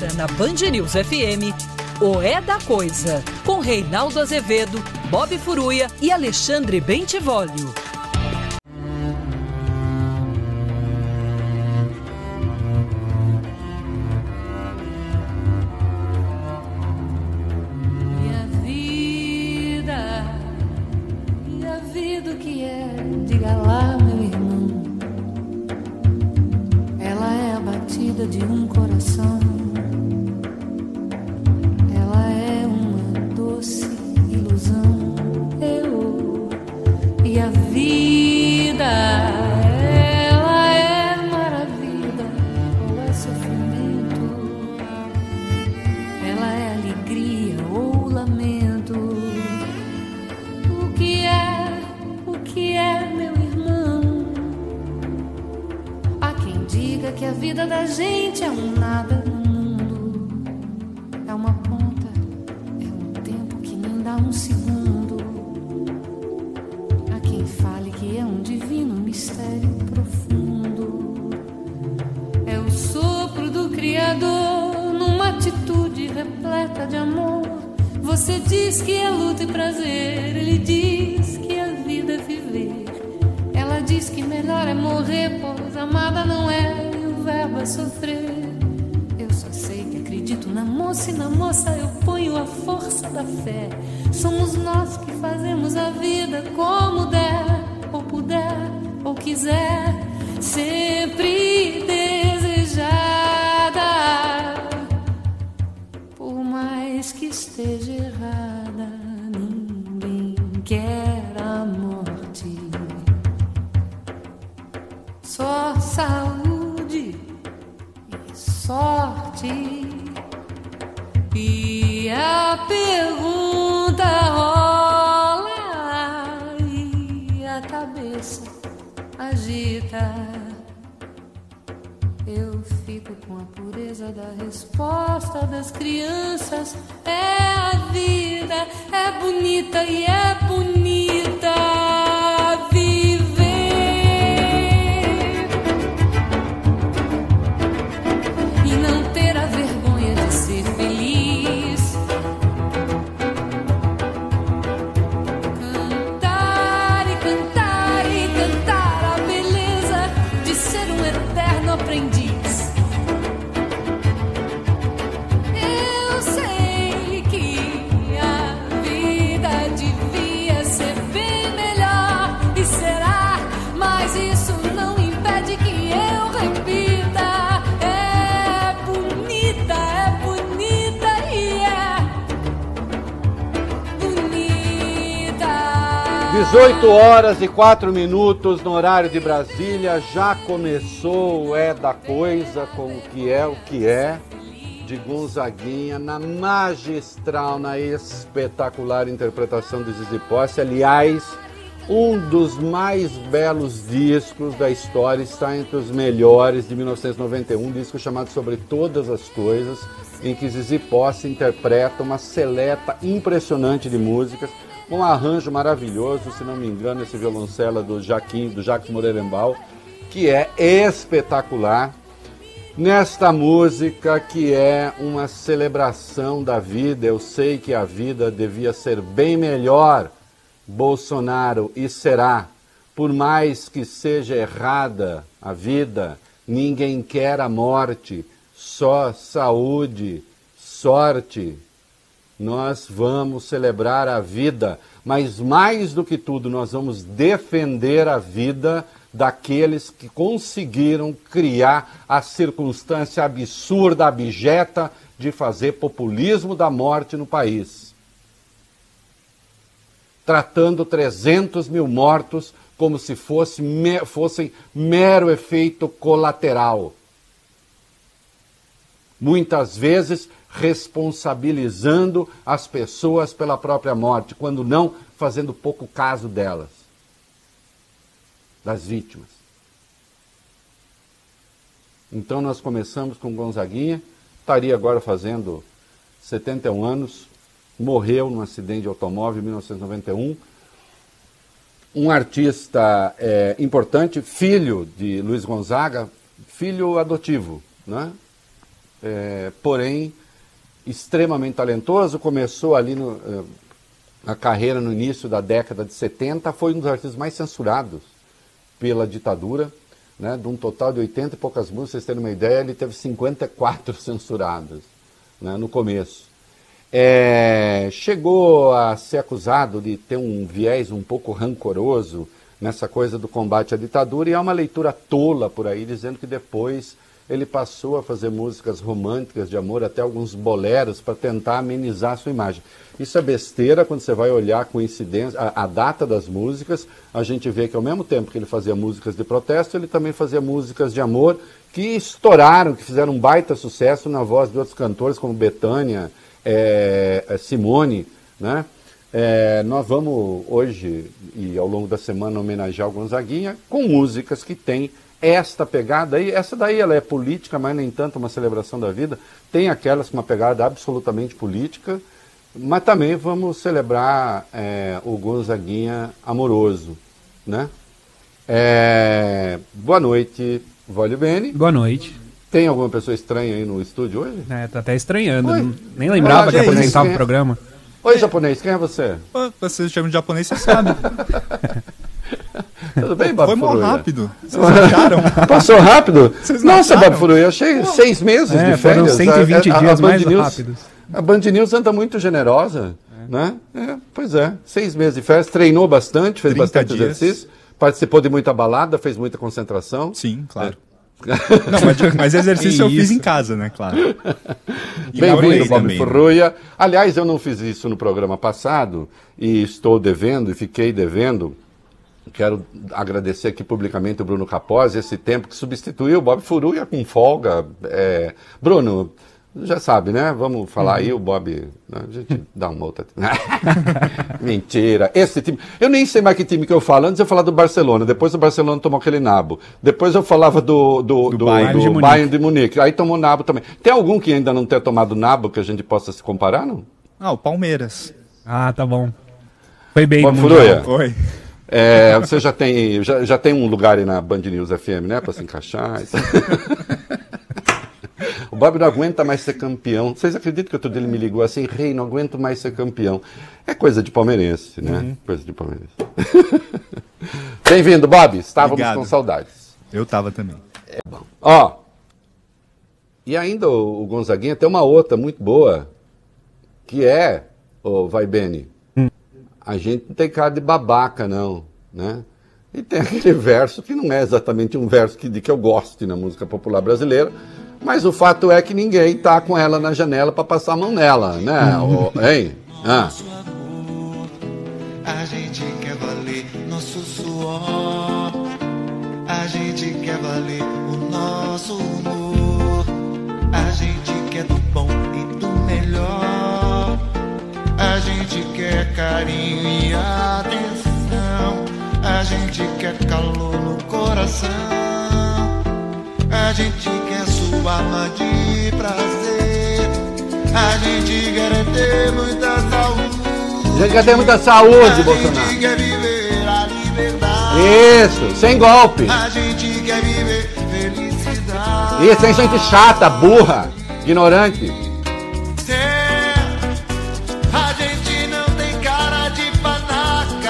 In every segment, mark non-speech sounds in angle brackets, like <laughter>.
Agora na Band News FM, o É da Coisa, com Reinaldo Azevedo, Bob Furuia e Alexandre Bentivolio. Eu fico com a pureza da resposta das crianças. É a vida, é bonita e é bonita. Horas e quatro minutos no horário de Brasília. Já começou o É da Coisa com o que é o que é de Gonzaguinha na magistral, na espetacular interpretação de Zizi Posse. Aliás, um dos mais belos discos da história está entre os melhores de 1991, um disco chamado Sobre Todas as Coisas, em que Zizi Posse interpreta uma seleta impressionante de músicas um arranjo maravilhoso, se não me engano, esse violoncelo do Jaquim, do Jacques Moreirembal, que é espetacular. Nesta música que é uma celebração da vida, eu sei que a vida devia ser bem melhor, Bolsonaro, e será. Por mais que seja errada a vida, ninguém quer a morte, só saúde, sorte, nós vamos celebrar a vida, mas mais do que tudo, nós vamos defender a vida daqueles que conseguiram criar a circunstância absurda, abjeta de fazer populismo da morte no país. Tratando 300 mil mortos como se fosse, fossem mero efeito colateral. Muitas vezes responsabilizando as pessoas pela própria morte, quando não fazendo pouco caso delas, das vítimas. Então nós começamos com Gonzaguinha, estaria agora fazendo 71 anos, morreu num acidente de automóvel em 1991. Um artista é, importante, filho de Luiz Gonzaga, filho adotivo, né? é, porém extremamente talentoso. Começou ali no, uh, a carreira no início da década de 70, foi um dos artistas mais censurados pela ditadura. Né, de um total de 80 e poucas músicas, vocês terem uma ideia, ele teve 54 <laughs> censuradas né, no começo. É, chegou a ser acusado de ter um viés um pouco rancoroso nessa coisa do combate à ditadura, e há uma leitura tola por aí dizendo que depois ele passou a fazer músicas românticas de amor, até alguns boleros, para tentar amenizar a sua imagem. Isso é besteira quando você vai olhar a coincidência, a, a, data das músicas, a gente vê que ao mesmo tempo que ele fazia músicas de protesto, ele também fazia músicas de amor que estouraram, que fizeram um baita sucesso na voz de outros cantores como Betânia, é, é, Simone, né? É, nós vamos hoje e ao longo da semana homenagear o Gonzaguinha com músicas que têm esta pegada aí. Essa daí ela é política, mas nem tanto uma celebração da vida. Tem aquelas com uma pegada absolutamente política, mas também vamos celebrar é, o Gonzaguinha amoroso, né? É, boa noite, Vale Bene. Boa noite. Tem alguma pessoa estranha aí no estúdio hoje? É, tá até estranhando. Nem lembrava ah, que apresentava o programa. Oi, japonês, quem é você? Você chama de japonês, você sabe. <laughs> <laughs> Tudo bem, Bob Foi mal rápido. <laughs> Vocês acharam? Passou rápido? Vocês Nossa, Furuia, eu achei seis meses é, de férias. 120 a, a, dias a mais News, rápidos. A Band News anda muito generosa, é. né? É, pois é, seis meses de férias, treinou bastante, fez bastante dias. exercício, participou de muita balada, fez muita concentração. Sim, claro. É. <laughs> Não, mas, mas exercício eu fiz em casa, né? Claro. Bem-vindo, Bob né? Furruia. Aliás, eu não fiz isso no programa passado e estou devendo e fiquei devendo. Quero agradecer aqui publicamente o Bruno Capozzi, esse tempo que substituiu o Bob Furruia com folga. É... Bruno, já sabe, né? Vamos falar uhum. aí, o Bob. Né? A gente <laughs> dá uma outra. <laughs> Mentira. Esse time. Eu nem sei mais que time que eu falo. Antes eu falava do Barcelona. Depois o Barcelona tomou aquele nabo. Depois eu falava do, do, do, do, Bayern, do de Bayern, de Munique. Aí tomou nabo também. Tem algum que ainda não tenha tomado nabo que a gente possa se comparar, não? Ah, o Palmeiras. Ah, tá bom. Foi bem. Bob Furuia. Foi. É, você já tem, já, já tem um lugar aí na Band News FM, né? Para se encaixar. <laughs> O Bob não aguenta mais ser campeão. Vocês acreditam que outro dia ele me ligou assim, rei, não aguento mais ser campeão. É coisa de palmeirense, né? Uhum. Coisa de palmeirense. <laughs> Bem-vindo, Bob. Estávamos Obrigado. com saudades. Eu estava também. É bom. Ó, e ainda o, o Gonzaguinha tem uma outra muito boa, que é, o Vai Bene. A gente não tem cara de babaca, não, né? E tem aquele verso que não é exatamente um verso que, de que eu gosto na música popular brasileira, mas o fato é que ninguém tá com ela na janela para passar a mão nela, né? o, hein? Ah. A gente quer valer nosso suor. A gente quer valer o nosso humor. A gente quer do bom gente quer carinho e atenção. A gente quer calor no coração. A gente quer sua alma de prazer. A gente quer ter muita saúde. A gente quer ter muita saúde, Bolsonaro. A gente quer viver a liberdade. Isso, sem golpe. A gente quer viver felicidade. Isso, sem gente chata, burra, ignorante.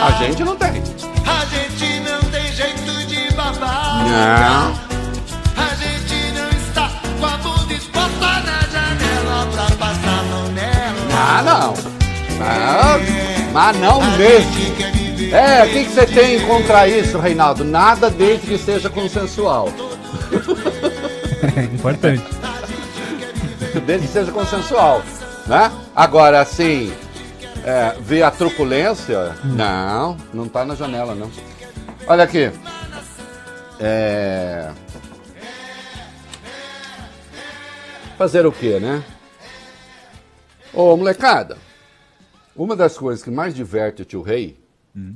A gente não tem. A gente não tem jeito de babaca. Não. Ah, não. Não, mas não mesmo. É, o que, que você tem contra isso, Reinaldo? Nada desde que seja consensual. É <laughs> importante. Desde que seja consensual. Né? Agora, assim, é, ver a truculência, hum. não, não tá na janela, não. Olha aqui. É... Fazer o quê, né? Ô, molecada, uma das coisas que mais diverte o tio Rei, hum.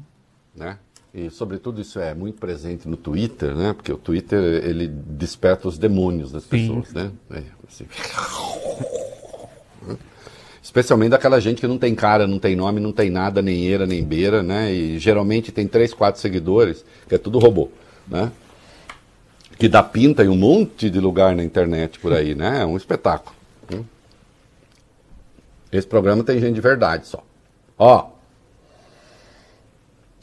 né? E, sobretudo, isso é muito presente no Twitter, né? Porque o Twitter, ele desperta os demônios das pessoas, Sim. né? É, assim. Especialmente daquela gente que não tem cara, não tem nome, não tem nada, nem eira, nem beira, né? E geralmente tem três, quatro seguidores, que é tudo robô, né? que dá pinta em um monte de lugar na internet por aí, né? É um espetáculo. Hum. Esse programa tem gente de verdade só. Ó.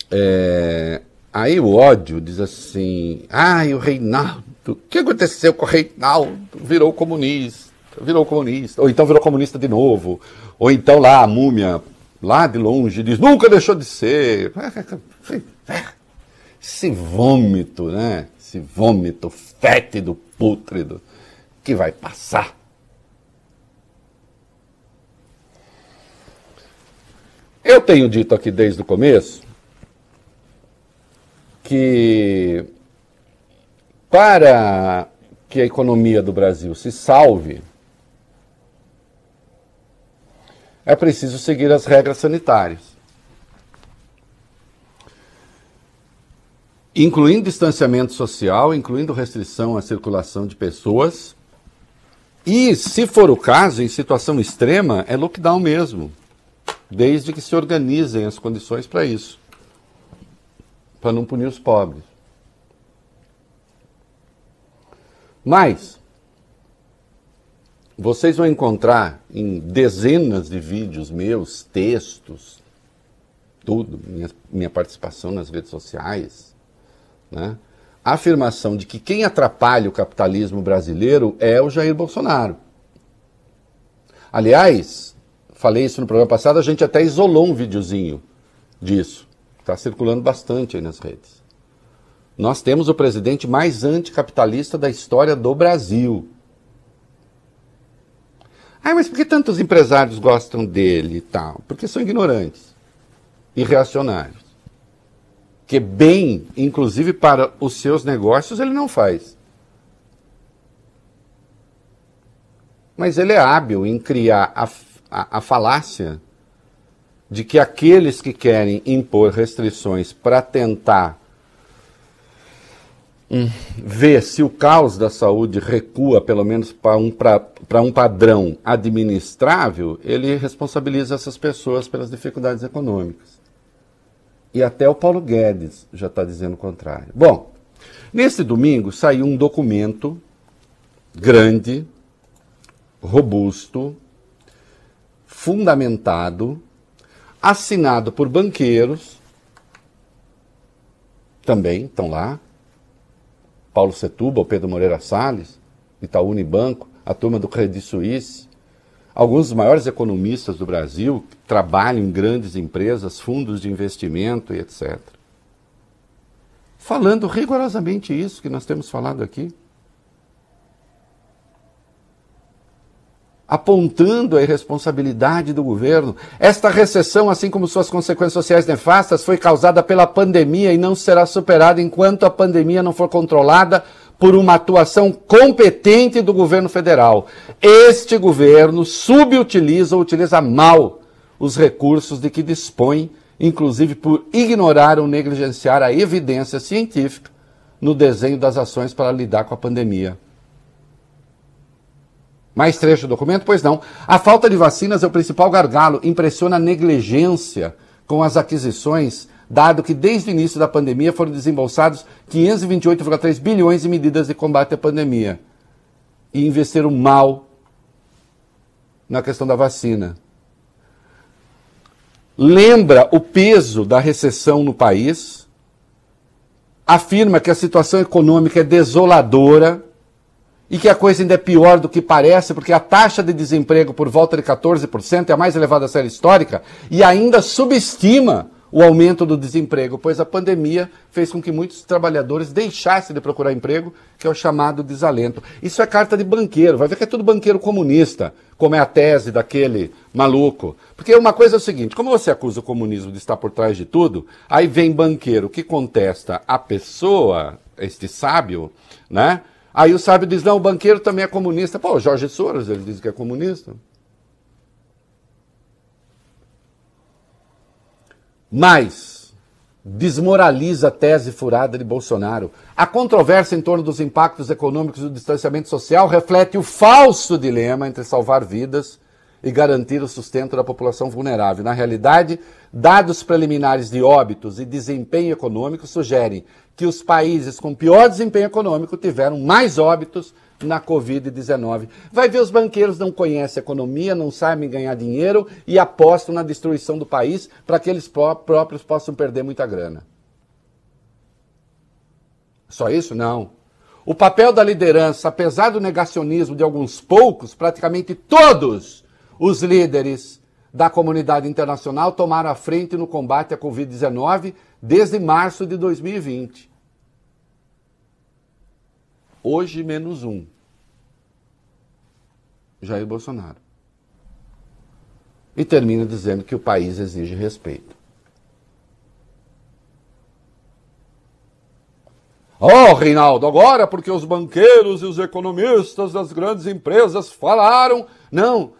É, aí o ódio diz assim: ai, o Reinaldo, o que aconteceu com o Reinaldo? Virou comunista, virou comunista, ou então virou comunista de novo, ou então lá a múmia, lá de longe, diz: nunca deixou de ser. Esse vômito, né? Esse vômito fétido, pútrido, que vai passar. Eu tenho dito aqui desde o começo que para que a economia do Brasil se salve, é preciso seguir as regras sanitárias. Incluindo distanciamento social, incluindo restrição à circulação de pessoas. E, se for o caso, em situação extrema, é lockdown mesmo. Desde que se organizem as condições para isso para não punir os pobres. Mas vocês vão encontrar em dezenas de vídeos meus, textos, tudo, minha, minha participação nas redes sociais, né? a afirmação de que quem atrapalha o capitalismo brasileiro é o Jair Bolsonaro. Aliás, falei isso no programa passado, a gente até isolou um videozinho disso. Está circulando bastante aí nas redes. Nós temos o presidente mais anticapitalista da história do Brasil. Ah, mas por que tantos empresários gostam dele e tal? Porque são ignorantes e reacionários. Que bem, inclusive para os seus negócios, ele não faz. Mas ele é hábil em criar a, a, a falácia de que aqueles que querem impor restrições para tentar hum, ver se o caos da saúde recua, pelo menos para um, um padrão administrável, ele responsabiliza essas pessoas pelas dificuldades econômicas. E até o Paulo Guedes já está dizendo o contrário. Bom, nesse domingo saiu um documento grande, robusto, fundamentado, assinado por banqueiros, também estão lá, Paulo Setúbal, Pedro Moreira Salles, Itaú Unibanco, a turma do Credit Suisse, alguns dos maiores economistas do Brasil trabalham em grandes empresas, fundos de investimento e etc. Falando rigorosamente isso que nós temos falado aqui. Apontando a irresponsabilidade do governo. Esta recessão, assim como suas consequências sociais nefastas, foi causada pela pandemia e não será superada enquanto a pandemia não for controlada por uma atuação competente do governo federal. Este governo subutiliza ou utiliza mal os recursos de que dispõe, inclusive por ignorar ou negligenciar a evidência científica no desenho das ações para lidar com a pandemia. Mais trecho do documento? Pois não. A falta de vacinas é o principal gargalo. Impressiona a negligência com as aquisições, dado que desde o início da pandemia foram desembolsados 528,3 bilhões em medidas de combate à pandemia. E investiram mal na questão da vacina. Lembra o peso da recessão no país, afirma que a situação econômica é desoladora e que a coisa ainda é pior do que parece, porque a taxa de desemprego por volta de 14% é a mais elevada da série histórica e ainda subestima o aumento do desemprego, pois a pandemia fez com que muitos trabalhadores deixassem de procurar emprego, que é o chamado desalento. Isso é carta de banqueiro, vai ver que é tudo banqueiro comunista, como é a tese daquele maluco. Porque uma coisa é o seguinte: como você acusa o comunismo de estar por trás de tudo, aí vem banqueiro que contesta a pessoa, este sábio, né? Aí o sábio diz: não, o banqueiro também é comunista. Pô, Jorge Soros, ele diz que é comunista. Mas desmoraliza a tese furada de Bolsonaro. A controvérsia em torno dos impactos econômicos do distanciamento social reflete o falso dilema entre salvar vidas e garantir o sustento da população vulnerável. Na realidade, dados preliminares de óbitos e desempenho econômico sugerem que os países com pior desempenho econômico tiveram mais óbitos na Covid-19. Vai ver, os banqueiros não conhecem economia, não sabem ganhar dinheiro e apostam na destruição do país para que eles próprios possam perder muita grana. Só isso? Não. O papel da liderança, apesar do negacionismo de alguns poucos, praticamente todos os líderes da comunidade internacional tomaram a frente no combate à Covid-19 desde março de 2020. Hoje, menos um. Jair Bolsonaro. E termina dizendo que o país exige respeito. Oh, Reinaldo, agora porque os banqueiros e os economistas das grandes empresas falaram. Não,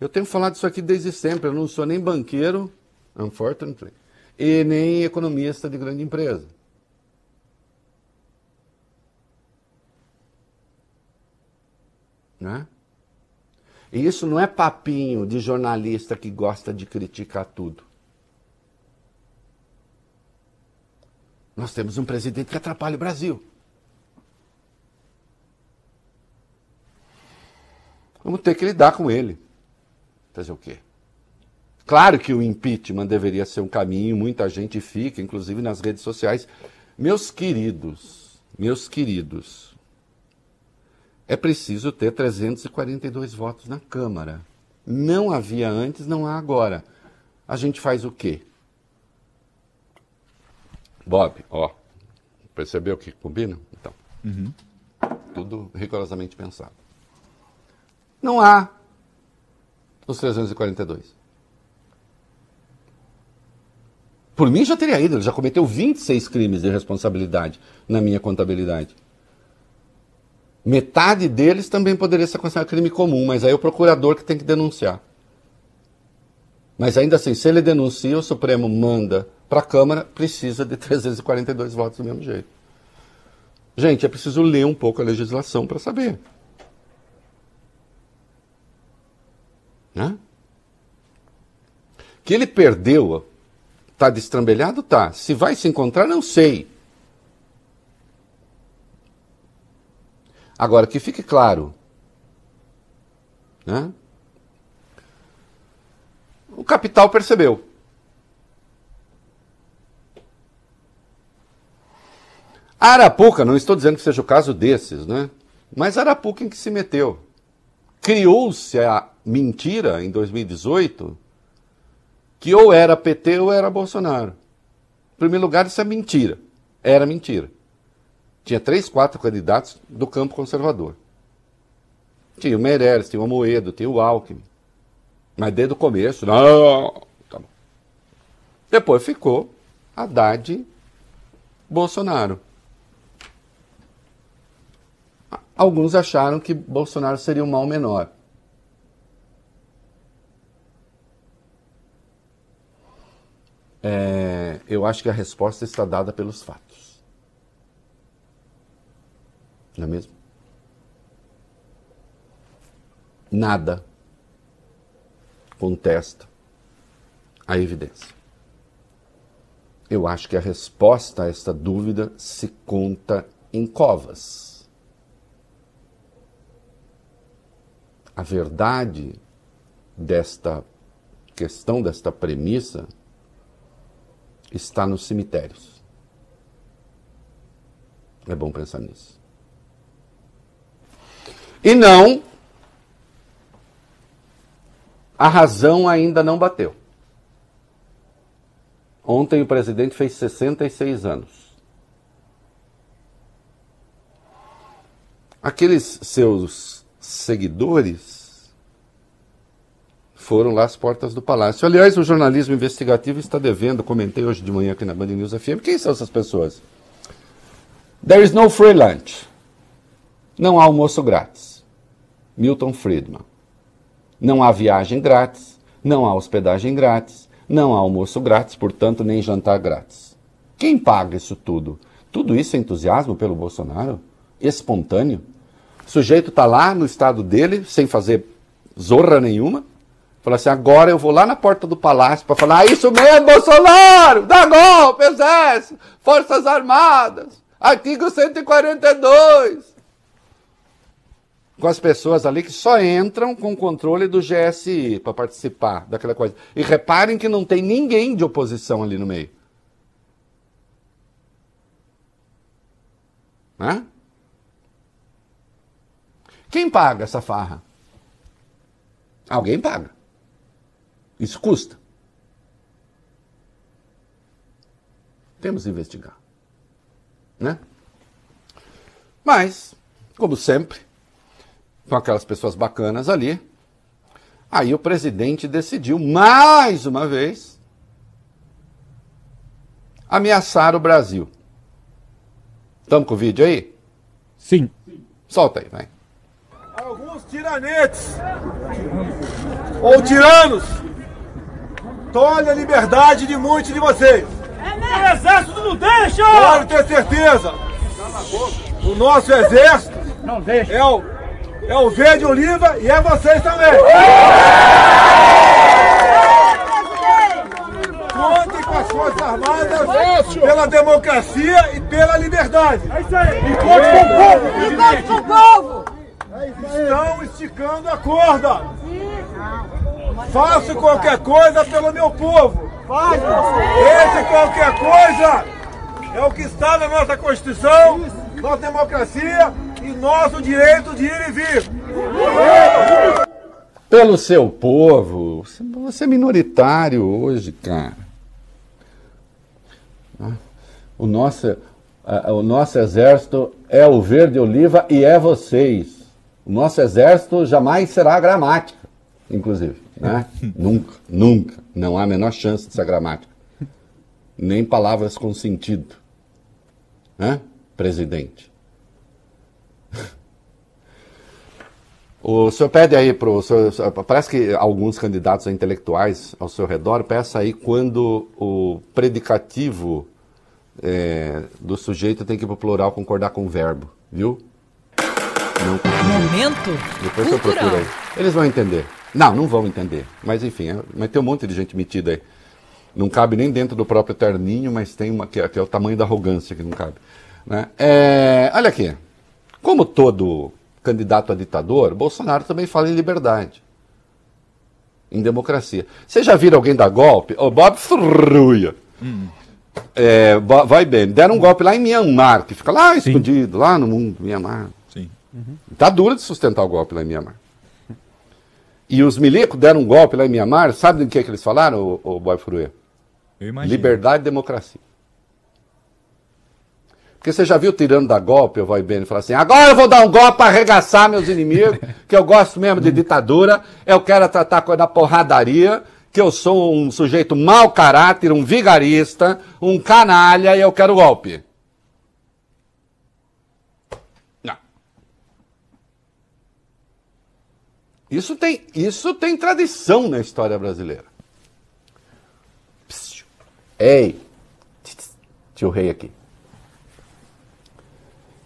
eu tenho falado isso aqui desde sempre. Eu não sou nem banqueiro, unfortunately, e nem economista de grande empresa. Né? E isso não é papinho de jornalista que gosta de criticar tudo. Nós temos um presidente que atrapalha o Brasil. Vamos ter que lidar com ele. Fazer o quê? Claro que o impeachment deveria ser um caminho, muita gente fica, inclusive nas redes sociais. Meus queridos, meus queridos, é preciso ter 342 votos na Câmara. Não havia antes, não há agora. A gente faz o quê? Bob, ó, percebeu que combina? Então, uhum. tudo rigorosamente pensado. Não há os 342. Por mim já teria ido, ele já cometeu 26 crimes de responsabilidade na minha contabilidade. Metade deles também poderia ser considerado crime comum, mas aí é o procurador que tem que denunciar. Mas ainda assim, se ele denuncia, o Supremo manda para a Câmara, precisa de 342 votos do mesmo jeito. Gente, é preciso ler um pouco a legislação para saber. Né? Que ele perdeu, está destrambelhado? Tá. Se vai se encontrar, não sei. Agora, que fique claro. Né? O capital percebeu. Arapuca, não estou dizendo que seja o caso desses, né? Mas Arapuca em que se meteu? Criou-se a mentira em 2018 que ou era PT ou era Bolsonaro. Em primeiro lugar, isso é mentira. Era mentira. Tinha três, quatro candidatos do campo conservador. Tinha o Meirelles, tinha o Amoedo, tinha o Alckmin. Mas desde o começo, não. Tá Depois ficou Haddad Bolsonaro. Alguns acharam que Bolsonaro seria um mal menor. É, eu acho que a resposta está dada pelos fatos. Não é mesmo? Nada contesta a evidência. Eu acho que a resposta a esta dúvida se conta em covas. A verdade desta questão, desta premissa, está nos cemitérios. É bom pensar nisso. E não, a razão ainda não bateu. Ontem o presidente fez 66 anos. Aqueles seus seguidores foram lá às portas do palácio. Aliás, o jornalismo investigativo está devendo, comentei hoje de manhã aqui na Band News FM, quem são essas pessoas? There is no free lunch. Não há almoço grátis. Milton Friedman. Não há viagem grátis, não há hospedagem grátis, não há almoço grátis, portanto, nem jantar grátis. Quem paga isso tudo? Tudo isso é entusiasmo pelo Bolsonaro? Espontâneo? O sujeito está lá no estado dele, sem fazer zorra nenhuma. Falou assim: agora eu vou lá na porta do palácio para falar: isso mesmo, Bolsonaro! Dá golpe, exército, Forças Armadas, artigo 142. Com as pessoas ali que só entram com o controle do GSI para participar daquela coisa. E reparem que não tem ninguém de oposição ali no meio. Né? Quem paga essa farra? Alguém paga. Isso custa. Temos que investigar. Né? Mas, como sempre, com aquelas pessoas bacanas ali, aí o presidente decidiu, mais uma vez, ameaçar o Brasil. Estamos com o vídeo aí? Sim. Solta aí, vai. Tiranetes ou tiranos tolhem a liberdade de muitos de vocês. O exército não deixa! Pode ter certeza. O nosso exército Não deixa. é o, é o verde oliva e é vocês também. Contem com as Forças Armadas pela democracia e pela liberdade. É isso aí. E conte com o povo, presidente. com o povo! Estão esticando a corda. Faço qualquer coisa pelo meu povo. Esse qualquer coisa é o que está na nossa Constituição, nossa democracia e nosso direito de ir e vir. Pelo seu povo, você- é minoritário hoje, cara. Ah, O nosso, ah, o nosso exército é o verde oliva e é vocês. O nosso exército jamais será gramática, inclusive. Né? <laughs> nunca, nunca. Não há a menor chance de ser gramática. Nem palavras com sentido. Né? Presidente. <laughs> O senhor pede aí para o senhor, parece que alguns candidatos a intelectuais ao seu redor, peça aí quando o predicativo é, do sujeito tem que ir para o plural concordar com o verbo, viu? Não, Momento depois eu cultural. procuro aí. Eles vão entender. Não, não vão entender. Mas enfim, é- mas tem um monte de gente metida aí. Não cabe nem dentro do próprio terninho, mas tem uma que é, que é o tamanho da arrogância que não cabe. Né? É, olha aqui. Como todo candidato a ditador, Bolsonaro também fala em liberdade. Em democracia. Você já viram alguém dar golpe? O Bob Fruia. É, Bo- vai bem. Deram um golpe lá em Myanmar, que fica lá escondido, lá no mundo, Myanmar. Tá duro de sustentar o golpe lá em Mianmar. E os milicos deram um golpe lá em Mianmar, sabe do que, que eles falaram, o, Boy Furuê? Eu imagino. Liberdade e democracia. Porque você já viu tirando da golpe, o Vai Bene, falar assim: agora eu vou dar um golpe para arregaçar meus inimigos, que eu gosto mesmo de ditadura, eu quero tratar coisa da porradaria, que eu sou um sujeito mau caráter, um vigarista, um canalha e eu quero golpe. Isso tem, isso tem tradição na história brasileira. Psiu. Ei, tio rei aqui.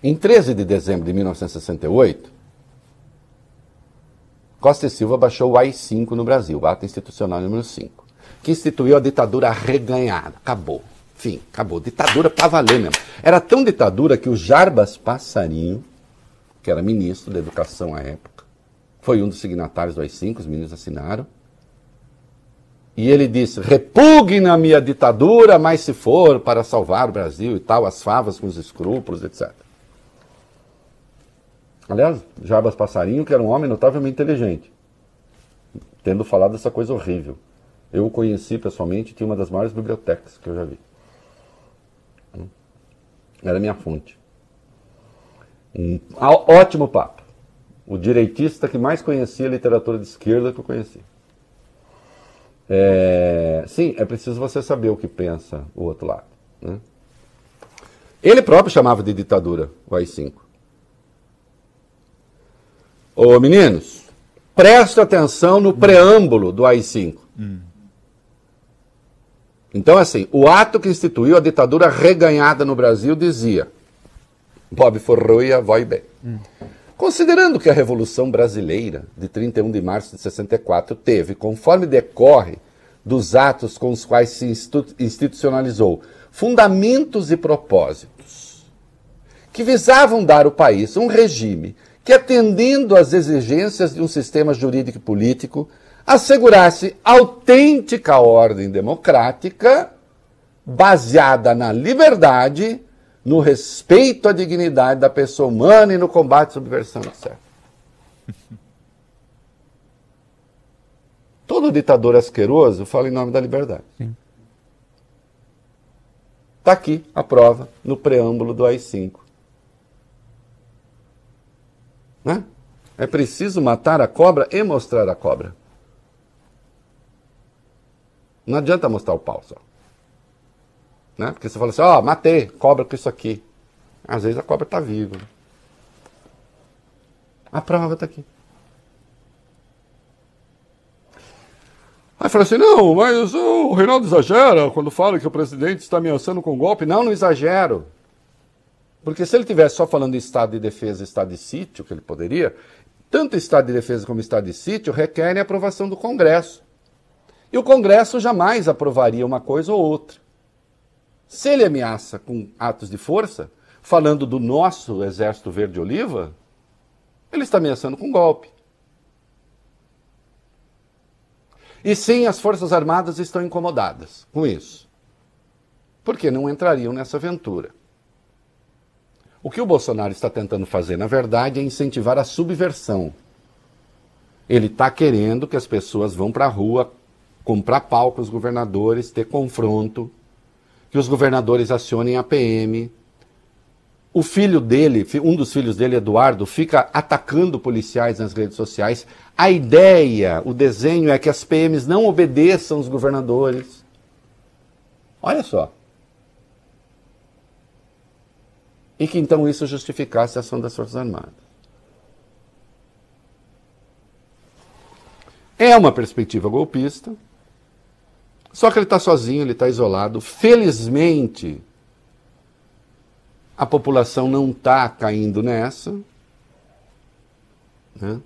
Em 13 de dezembro de 1968, Costa e Silva baixou o AI-5 no Brasil, o ato institucional número 5, que instituiu a ditadura reganhada. Acabou. Fim, acabou. Ditadura para valer mesmo. Era tão ditadura que o Jarbas Passarinho, que era ministro da Educação à época, foi um dos signatários do AI-5, os meninos assinaram. E ele disse: repugna a minha ditadura, mas se for para salvar o Brasil e tal, as favas com os escrúpulos, etc. Aliás, Jarbas Passarinho, que era um homem notavelmente inteligente, tendo falado essa coisa horrível. Eu o conheci pessoalmente, tinha uma das maiores bibliotecas que eu já vi. Era minha fonte. Um ótimo papo. O direitista que mais conhecia a literatura de esquerda que eu conheci. É, sim, é preciso você saber o que pensa o outro lado. né? Ele próprio chamava de ditadura o AI-5. Ô meninos, preste atenção no preâmbulo do AI-5. Então, assim, o ato que instituiu a ditadura reganhada no Brasil dizia: Bob Forruia, vai bem. Considerando que a Revolução Brasileira de 31 de março de 64 teve, conforme decorre dos atos com os quais se institucionalizou, fundamentos e propósitos que visavam dar ao país um regime que, atendendo às exigências de um sistema jurídico e político, assegurasse autêntica ordem democrática baseada na liberdade, no respeito à dignidade da pessoa humana e no combate à subversão, etc. Todo ditador asqueroso fala em nome da liberdade. Está aqui a prova no preâmbulo do AI-5. Né? É preciso matar a cobra e mostrar a cobra. Não adianta mostrar o pau só. Né? Porque você fala assim, ó, oh, matei, cobra com isso aqui. Às vezes a cobra está viva. A prova está aqui. Aí fala assim, não, mas o Reinaldo exagera quando fala que o presidente está ameaçando com golpe. Não, não exagero. Porque se ele tivesse só falando de estado de defesa e estado de sítio, que ele poderia, tanto estado de defesa como estado de sítio requerem aprovação do Congresso. E o Congresso jamais aprovaria uma coisa ou outra. Se ele ameaça com atos de força, falando do nosso Exército Verde-Oliva, ele está ameaçando com golpe. E sim, as Forças Armadas estão incomodadas com isso. Porque não entrariam nessa aventura. O que o Bolsonaro está tentando fazer, na verdade, é incentivar a subversão. Ele está querendo que as pessoas vão para a rua comprar pau com os governadores, ter confronto, que os governadores acionem a PM. O filho dele, um dos filhos dele, Eduardo, fica atacando policiais nas redes sociais. A ideia, o desenho é que as PMs não obedeçam os governadores. Olha só. e que então isso justificasse a ação das Forças Armadas. É uma perspectiva golpista, só que ele está sozinho, ele está isolado. Felizmente, a população não está caindo nessa. Né?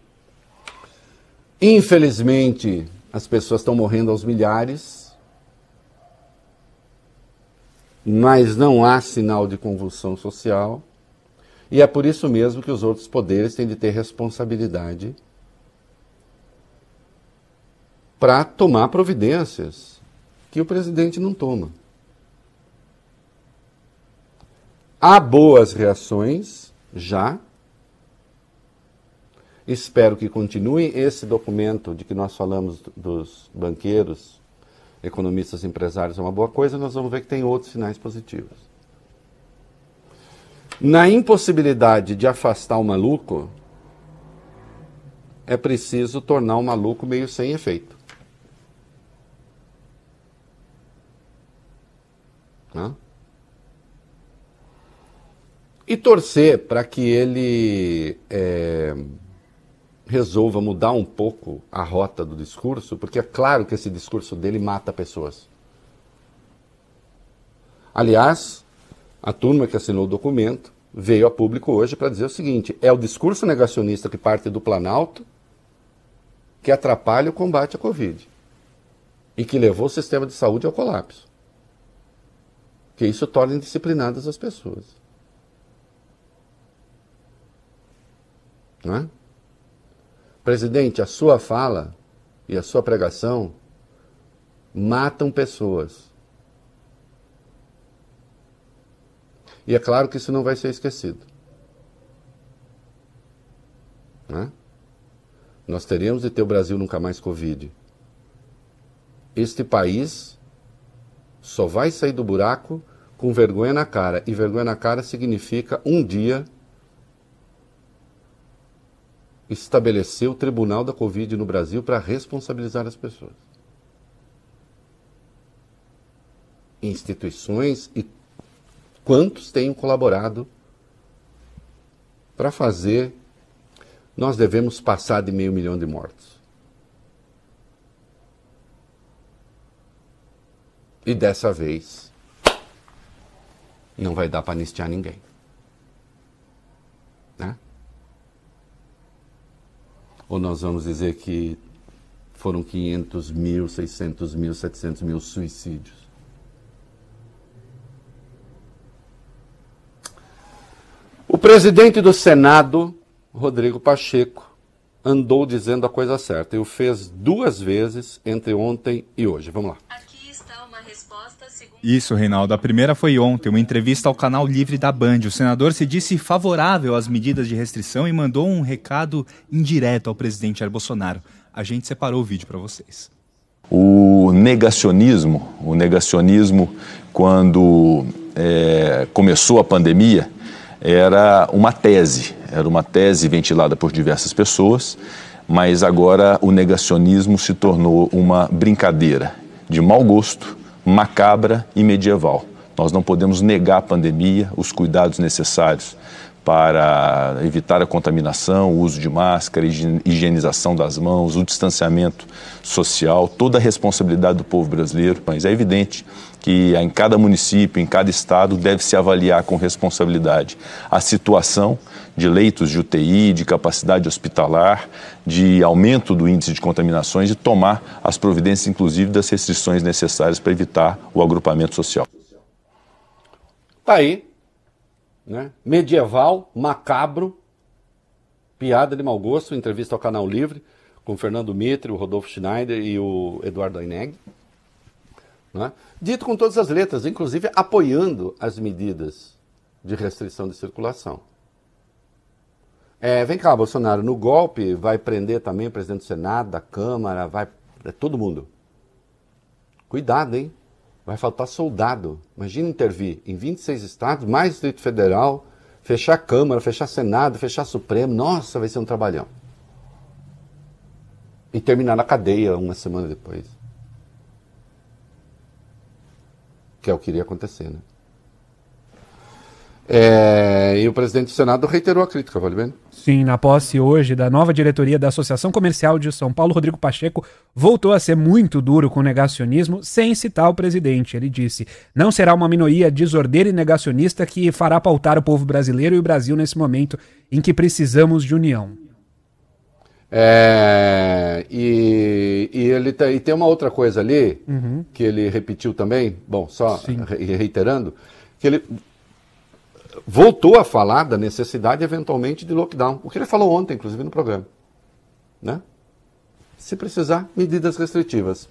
Infelizmente, as pessoas estão morrendo aos milhares mas não há sinal de convulsão social. E é por isso mesmo que os outros poderes têm de ter responsabilidade para tomar providências que o presidente não toma. Há boas reações já. Espero que continue esse documento de que nós falamos dos banqueiros economistas empresários é uma boa coisa, nós vamos ver que tem outros sinais positivos. Na impossibilidade de afastar o maluco, é preciso tornar o maluco meio sem efeito. Hã? E torcer para que ele é, resolva mudar um pouco a rota do discurso, porque é claro que esse discurso dele mata pessoas. Aliás, a turma que assinou o documento veio a público hoje para dizer o seguinte: é o discurso negacionista que parte do Planalto que atrapalha o combate à Covid e que levou o sistema de saúde ao colapso. Que isso torna indisciplinadas as pessoas. Não é? Presidente, a sua fala e a sua pregação matam pessoas. E é claro que isso não vai ser esquecido. Né? Nós teremos de ter o Brasil nunca mais Covid. Este país só vai sair do buraco com vergonha na cara. E vergonha na cara significa um dia estabeleceu o Tribunal da Covid no Brasil para responsabilizar as pessoas. Instituições e quantos têm colaborado para fazer. Nós devemos passar de meio milhão de mortos. E dessa vez, não vai dar para anistiar ninguém. Né? Ou nós vamos dizer que foram 500 mil, 600 mil, 700 mil suicídios? O presidente do Senado, Rodrigo Pacheco, andou dizendo a coisa certa e o fez duas vezes entre ontem e hoje. Vamos lá. Isso, Reinaldo. A primeira foi ontem, uma entrevista ao canal Livre da Band. O senador se disse favorável às medidas de restrição e mandou um recado indireto ao presidente Jair Bolsonaro. A gente separou o vídeo para vocês. O negacionismo, o negacionismo quando é, começou a pandemia, era uma tese, era uma tese ventilada por diversas pessoas, mas agora o negacionismo se tornou uma brincadeira de mau gosto, macabra e medieval. Nós não podemos negar a pandemia, os cuidados necessários para evitar a contaminação, o uso de máscara, higienização das mãos, o distanciamento social, toda a responsabilidade do povo brasileiro. Mas é evidente que em cada município, em cada estado, deve se avaliar com responsabilidade a situação de leitos de UTI, de capacidade hospitalar, de aumento do índice de contaminações e tomar as providências, inclusive, das restrições necessárias para evitar o agrupamento social. Está aí né? medieval, macabro, piada de mau gosto, entrevista ao Canal Livre, com Fernando Mitre, o Rodolfo Schneider e o Eduardo Aineg. Né? Dito com todas as letras, inclusive apoiando as medidas de restrição de circulação. É, vem cá, Bolsonaro, no golpe vai prender também o presidente do Senado, da Câmara, vai. É todo mundo. Cuidado, hein? vai faltar soldado. Imagina intervir em 26 estados, mais Distrito Federal, fechar Câmara, fechar Senado, fechar Supremo. Nossa, vai ser um trabalhão. E terminar na cadeia uma semana depois. Que é o que iria acontecer, né? É, e o presidente do Senado reiterou a crítica, vale bem? Sim, na posse hoje da nova diretoria da Associação Comercial de São Paulo, Rodrigo Pacheco voltou a ser muito duro com o negacionismo, sem citar o presidente. Ele disse: não será uma minoria desordeira e negacionista que fará pautar o povo brasileiro e o Brasil nesse momento em que precisamos de união. É, e, e, ele tá, e tem uma outra coisa ali uhum. que ele repetiu também, bom, só re, reiterando, que ele voltou a falar da necessidade, eventualmente, de lockdown. O que ele falou ontem, inclusive, no programa. Né? Se precisar, medidas restritivas.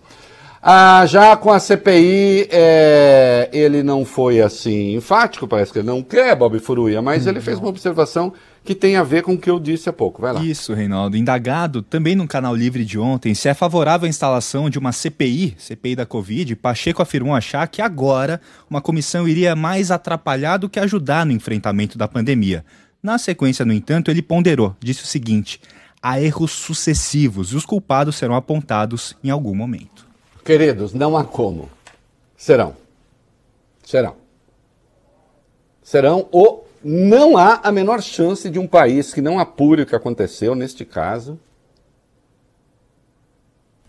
Ah, já com a CPI, é, ele não foi assim enfático, parece que ele não quer Bob Furuia, mas ele fez uma observação que tem a ver com o que eu disse há pouco. Vai lá. Isso, Reinaldo. Indagado também no canal Livre de ontem se é favorável à instalação de uma CPI, CPI da Covid, Pacheco afirmou achar que agora uma comissão iria mais atrapalhar do que ajudar no enfrentamento da pandemia. Na sequência, no entanto, ele ponderou, disse o seguinte: há erros sucessivos e os culpados serão apontados em algum momento. Queridos, não há como. Serão. Serão. Serão o não há a menor chance de um país que não apure o que aconteceu neste caso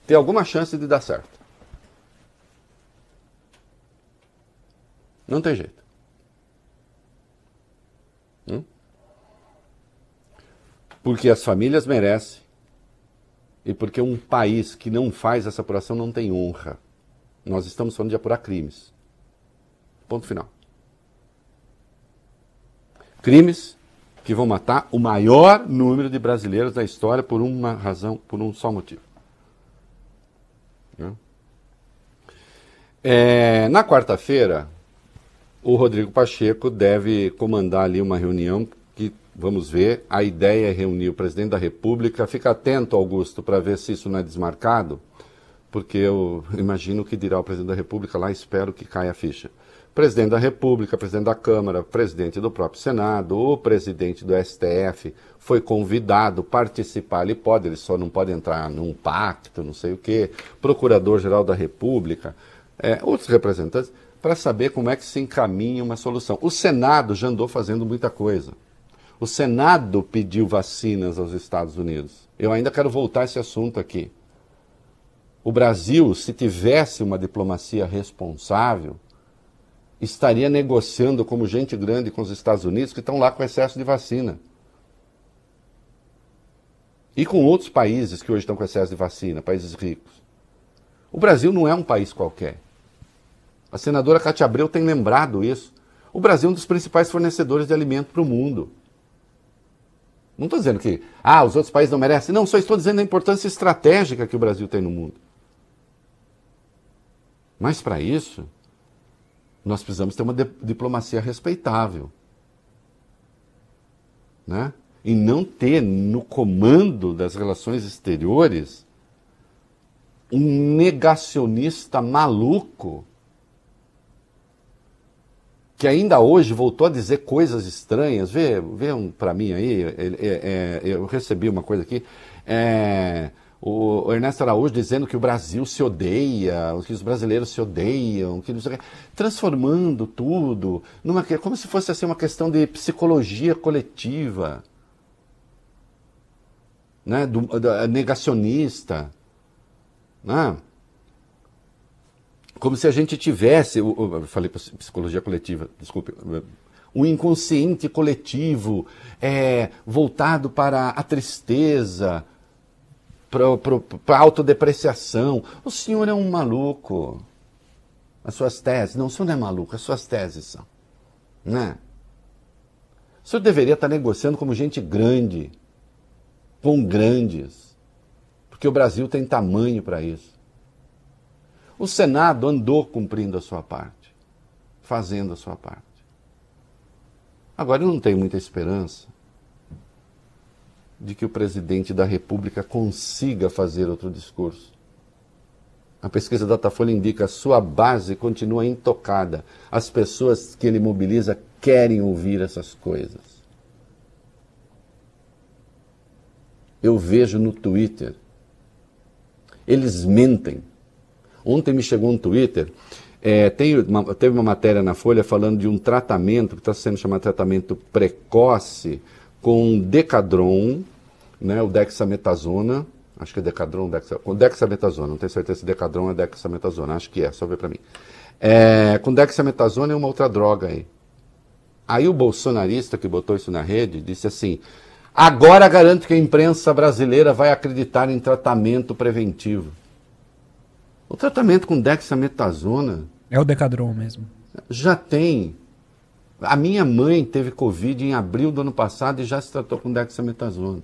ter alguma chance de dar certo. Não tem jeito. Hum? Porque as famílias merecem e porque um país que não faz essa apuração não tem honra. Nós estamos falando de apurar crimes. Ponto final crimes que vão matar o maior número de brasileiros da história por uma razão, por um só motivo. Né? É, na quarta-feira, o Rodrigo Pacheco deve comandar ali uma reunião que, vamos ver, a ideia é reunir o presidente da República. Fica atento, Augusto, para ver se isso não é desmarcado, porque eu <laughs> imagino que dirá o presidente da República lá, espero que caia a ficha presidente da República, presidente da Câmara, presidente do próprio Senado, o presidente do STF foi convidado a participar. Ele pode, ele só não pode entrar num pacto, não sei o quê. Procurador-Geral da República, é, outros representantes, para saber como é que se encaminha uma solução. O Senado já andou fazendo muita coisa. O Senado pediu vacinas aos Estados Unidos. Eu ainda quero voltar a esse assunto aqui. O Brasil, se tivesse uma diplomacia responsável, estaria negociando como gente grande com os Estados Unidos, que estão lá com excesso de vacina. e com outros países que hoje estão com excesso de vacina, países ricos. O Brasil não é um país qualquer. A senadora Cátia Abreu tem lembrado isso. O Brasil é um dos principais fornecedores de alimento para o mundo. Não estou dizendo que ah, os outros países não merecem. Não, só estou dizendo a importância estratégica que o Brasil tem no mundo. Mas para isso, nós precisamos ter uma diplomacia respeitável. Né? E não ter no comando das relações exteriores um negacionista maluco que ainda hoje voltou a dizer coisas estranhas. Vê, vê um para mim aí, é, é, eu recebi uma coisa aqui. É, o Ernesto Araújo dizendo que o Brasil se odeia, que os brasileiros se odeiam, que transformando tudo numa como se fosse assim uma questão de psicologia coletiva, né, do, do negacionista, né? como se a gente tivesse, eu falei psicologia coletiva, desculpe, um inconsciente coletivo é, voltado para a tristeza, para autodepreciação. O senhor é um maluco. As suas teses. Não, o senhor não é maluco, as suas teses são. Né? O senhor deveria estar negociando como gente grande, com grandes, porque o Brasil tem tamanho para isso. O Senado andou cumprindo a sua parte, fazendo a sua parte. Agora eu não tenho muita esperança de que o presidente da República consiga fazer outro discurso. A pesquisa Datafolha indica sua base continua intocada. As pessoas que ele mobiliza querem ouvir essas coisas. Eu vejo no Twitter. Eles mentem Ontem me chegou um Twitter, é, tem uma, teve uma matéria na Folha falando de um tratamento que está sendo chamado tratamento precoce com Decadron, né, o dexametasona, acho que é Decadron, dexa, com dexametasona, não tenho certeza se Decadron é dexametasona, acho que é, só ver para mim. É, com dexametasona é uma outra droga aí. Aí o bolsonarista que botou isso na rede disse assim: agora garanto que a imprensa brasileira vai acreditar em tratamento preventivo. O tratamento com dexametasona. É o Decadron mesmo. Já tem. A minha mãe teve Covid em abril do ano passado e já se tratou com dexametasona.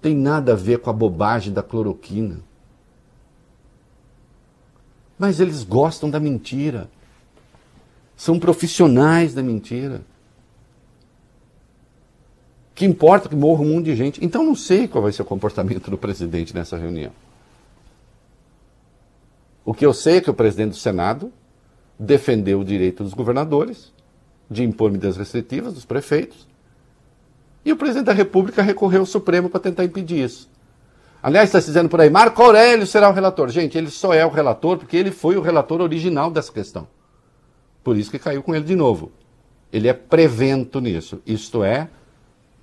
Tem nada a ver com a bobagem da cloroquina. Mas eles gostam da mentira. São profissionais da mentira que importa que morra um monte de gente. Então não sei qual vai ser o comportamento do presidente nessa reunião. O que eu sei é que o presidente do Senado defendeu o direito dos governadores de impor medidas restritivas dos prefeitos. E o presidente da República recorreu ao Supremo para tentar impedir isso. Aliás, está se dizendo por aí, Marco Aurélio será o relator. Gente, ele só é o relator porque ele foi o relator original dessa questão. Por isso que caiu com ele de novo. Ele é prevento nisso. Isto é,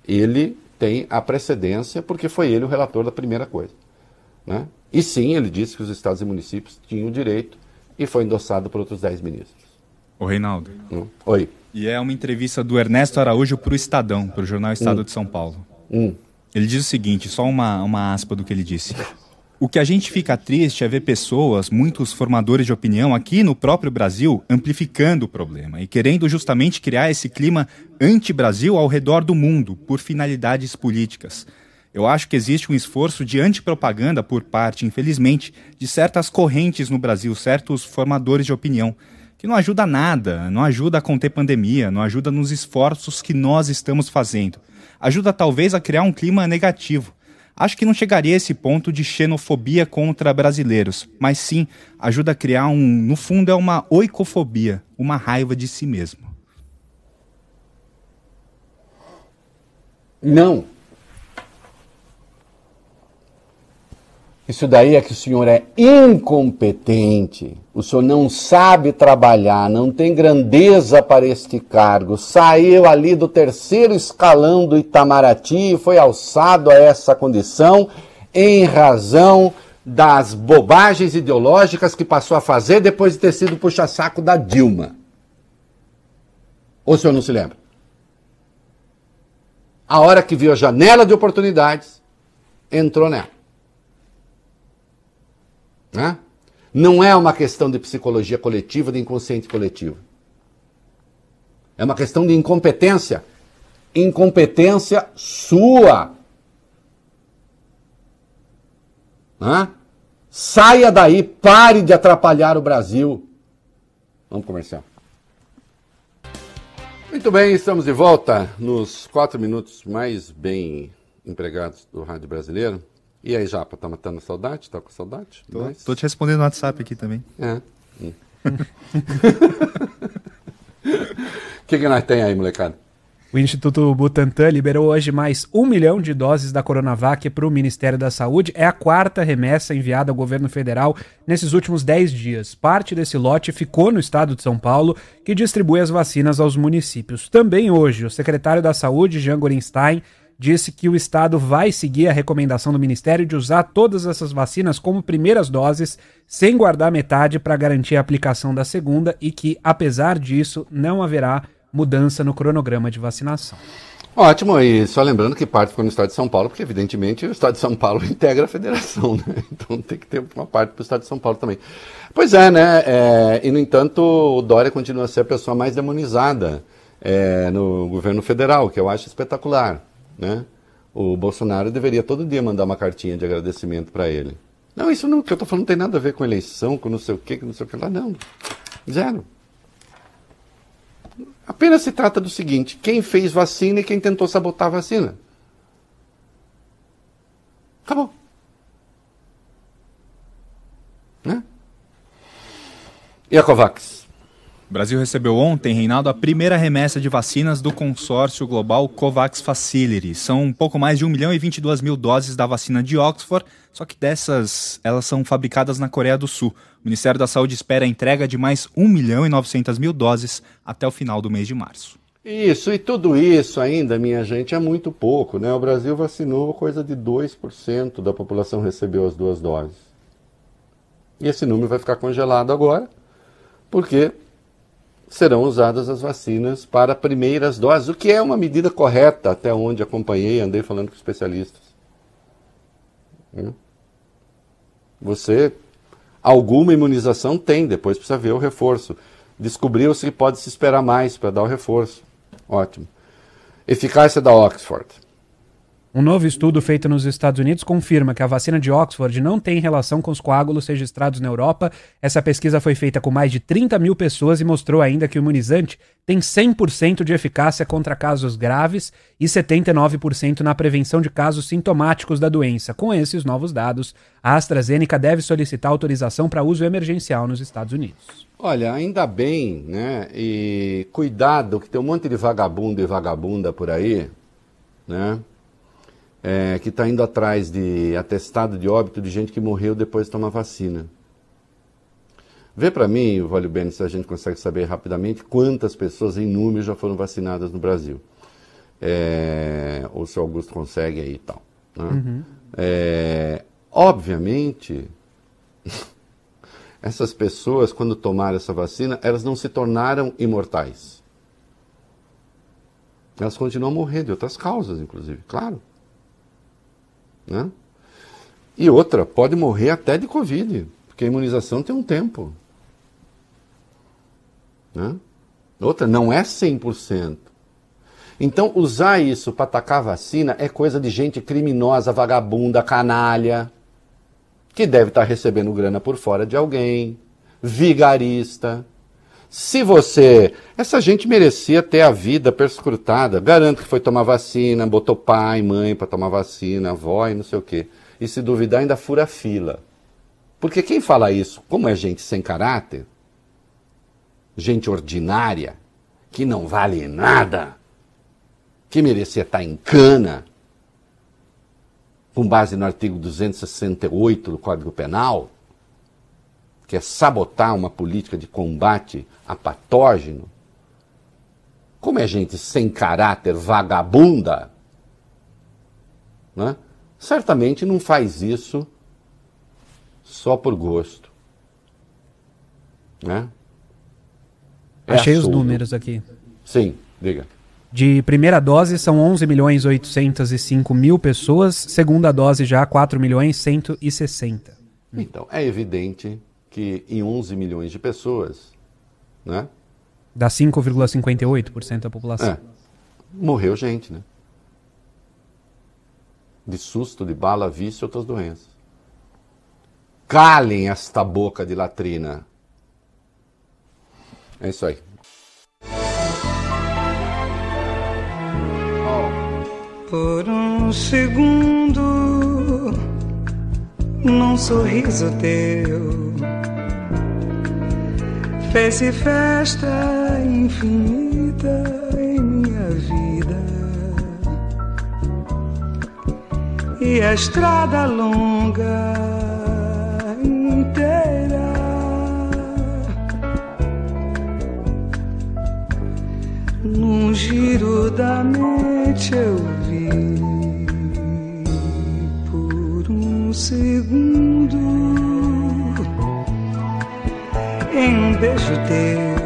ele tem a precedência porque foi ele o relator da primeira coisa. Né? E sim, ele disse que os estados e municípios tinham o direito e foi endossado por outros dez ministros. O Reinaldo. Hum? Oi. E é uma entrevista do Ernesto Araújo para o Estadão, para o jornal Estado hum. de São Paulo. Hum. Ele diz o seguinte, só uma, uma aspa do que ele disse. O que a gente fica triste é ver pessoas, muitos formadores de opinião aqui no próprio Brasil, amplificando o problema e querendo justamente criar esse clima anti-Brasil ao redor do mundo, por finalidades políticas. Eu acho que existe um esforço de antipropaganda por parte, infelizmente, de certas correntes no Brasil, certos formadores de opinião, que não ajuda nada, não ajuda a conter pandemia, não ajuda nos esforços que nós estamos fazendo. Ajuda talvez a criar um clima negativo acho que não chegaria a esse ponto de xenofobia contra brasileiros, mas sim ajuda a criar um, no fundo é uma oicofobia, uma raiva de si mesmo. Não, Isso daí é que o senhor é incompetente, o senhor não sabe trabalhar, não tem grandeza para este cargo, saiu ali do terceiro escalão do Itamaraty e foi alçado a essa condição em razão das bobagens ideológicas que passou a fazer depois de ter sido puxa-saco da Dilma. Ou o senhor não se lembra? A hora que viu a janela de oportunidades, entrou nela. Né? Não é uma questão de psicologia coletiva, de inconsciente coletivo. É uma questão de incompetência. Incompetência sua. Né? Saia daí, pare de atrapalhar o Brasil. Vamos comercial. Muito bem, estamos de volta nos quatro minutos mais bem empregados do rádio brasileiro. E aí, Japa, tá matando saudade? Tá com saudade? Tô, tô te respondendo no WhatsApp aqui também. É. O <laughs> que, que nós tem aí, molecada? O Instituto Butantan liberou hoje mais um milhão de doses da Coronavac para o Ministério da Saúde. É a quarta remessa enviada ao governo federal nesses últimos 10 dias. Parte desse lote ficou no estado de São Paulo, que distribui as vacinas aos municípios. Também hoje, o secretário da Saúde, Jean Gorenstein, disse que o estado vai seguir a recomendação do Ministério de usar todas essas vacinas como primeiras doses, sem guardar metade para garantir a aplicação da segunda e que, apesar disso, não haverá mudança no cronograma de vacinação. Ótimo, e só lembrando que parte ficou no estado de São Paulo, porque evidentemente o estado de São Paulo <laughs> integra a federação, né? Então tem que ter uma parte para o estado de São Paulo também. Pois é, né? É, e no entanto, o Dória continua a ser a pessoa mais demonizada é, no governo federal, que eu acho espetacular, né? O Bolsonaro deveria todo dia mandar uma cartinha de agradecimento para ele. Não, isso não, que eu estou falando não tem nada a ver com eleição, com não sei o que, com não sei o que lá, não. Zero. Apenas se trata do seguinte: quem fez vacina e quem tentou sabotar a vacina. Acabou. Né? E a Covax? O Brasil recebeu ontem, Reinaldo, a primeira remessa de vacinas do consórcio global COVAX Facility. São um pouco mais de 1 milhão e 22 mil doses da vacina de Oxford, só que dessas elas são fabricadas na Coreia do Sul. O Ministério da Saúde espera a entrega de mais 1 milhão e 900 mil doses até o final do mês de março. Isso, e tudo isso ainda, minha gente, é muito pouco. Né? O Brasil vacinou coisa de 2% da população recebeu as duas doses. E esse número vai ficar congelado agora, porque serão usadas as vacinas para primeiras doses, o que é uma medida correta, até onde acompanhei, andei falando com especialistas. Hum? Você, alguma imunização tem, depois precisa ver o reforço. Descobriu-se que pode se esperar mais para dar o reforço. Ótimo. Eficácia da Oxford. Um novo estudo feito nos Estados Unidos confirma que a vacina de Oxford não tem relação com os coágulos registrados na Europa. Essa pesquisa foi feita com mais de 30 mil pessoas e mostrou ainda que o imunizante tem 100% de eficácia contra casos graves e 79% na prevenção de casos sintomáticos da doença. Com esses novos dados, a AstraZeneca deve solicitar autorização para uso emergencial nos Estados Unidos. Olha, ainda bem, né? E cuidado, que tem um monte de vagabundo e vagabunda por aí, né? É, que está indo atrás de atestado de óbito de gente que morreu depois de tomar vacina. Vê para mim, Valio Bene, se a gente consegue saber rapidamente quantas pessoas em número já foram vacinadas no Brasil. É, ou se o Augusto consegue aí e tal. Né? Uhum. É, obviamente, <laughs> essas pessoas, quando tomaram essa vacina, elas não se tornaram imortais. Elas continuam a morrer de outras causas, inclusive, claro. Né? E outra, pode morrer até de Covid, porque a imunização tem um tempo. Né? Outra, não é 100%. Então, usar isso para atacar vacina é coisa de gente criminosa, vagabunda, canalha, que deve estar tá recebendo grana por fora de alguém, vigarista. Se você. Essa gente merecia ter a vida perscrutada. Garanto que foi tomar vacina, botou pai, mãe para tomar vacina, avó e não sei o quê. E se duvidar, ainda fura fila. Porque quem fala isso, como é gente sem caráter, gente ordinária, que não vale nada, que merecia estar em cana, com base no artigo 268 do Código Penal, que é sabotar uma política de combate a patógeno, como é gente sem caráter, vagabunda, né? certamente não faz isso só por gosto. Né? É Achei os números aqui. Sim, diga. De primeira dose são 11 milhões 805 mil pessoas, segunda dose já 4 milhões 160. Então, é evidente que em 11 milhões de pessoas, né? Dá 5,58% da população. É, morreu gente, né? De susto, de bala, vício e outras doenças. Calem esta boca de latrina. É isso aí. Por um segundo, num sorriso teu, fez-se festa infinita em minha vida. E a estrada longa inteira num giro da mente eu vi por um segundo em um beijo teu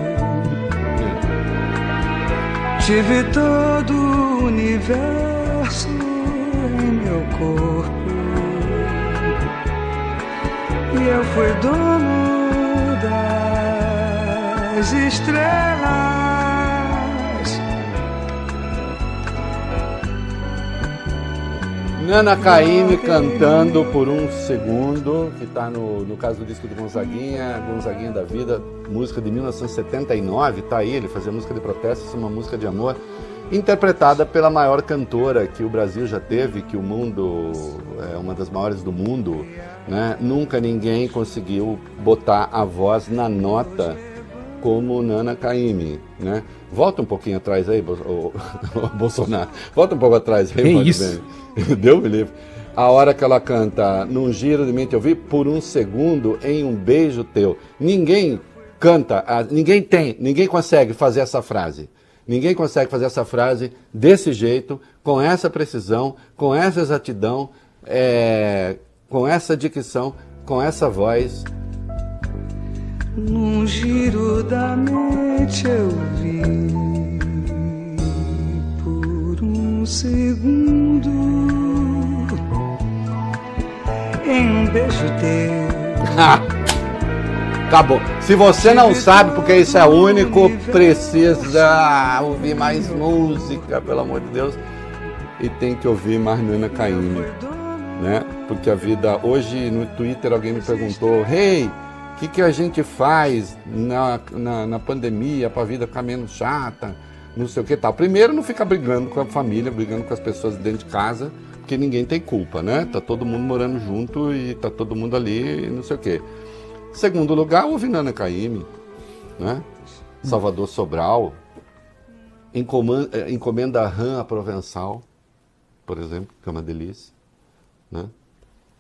tive todo o universo em meu corpo e eu fui dono das estrelas. Nana Caymmi cantando por um segundo, que está no, no caso do disco do Gonzaguinha, Gonzaguinha da Vida, música de 1979, tá aí, ele fazia música de protesto, uma música de amor, interpretada pela maior cantora que o Brasil já teve, que o mundo é uma das maiores do mundo, né? Nunca ninguém conseguiu botar a voz na nota como Nana Caymmi, né? Volta um pouquinho atrás aí, <laughs> Bolsonaro. Volta um pouco atrás aí, Que isso? Bem. <laughs> Deu me livre. A hora que ela canta Num giro de mente eu vi por um segundo em um beijo teu. Ninguém canta, ninguém tem, ninguém consegue fazer essa frase. Ninguém consegue fazer essa frase desse jeito, com essa precisão, com essa exatidão, é, com essa dicção, com essa voz. Num giro da mente eu vi por um segundo em um beijo teu. <laughs> Acabou. Se você não sabe, porque isso é único, precisa ouvir mais música, pelo amor de Deus. E tem que ouvir mais Nana Caymmi, né? Porque a vida... Hoje no Twitter alguém me perguntou, Hey, o que, que a gente faz na, na, na pandemia para a vida ficar menos chata? Não sei o que tal. Primeiro, não ficar brigando com a família, brigando com as pessoas dentro de casa, porque ninguém tem culpa, né? Tá todo mundo morando junto e tá todo mundo ali, não sei o quê. Segundo lugar, houve Nana Caymmi, né? Salvador Sobral, eh, Encomenda Ram a Provençal, por exemplo, que é uma delícia, né?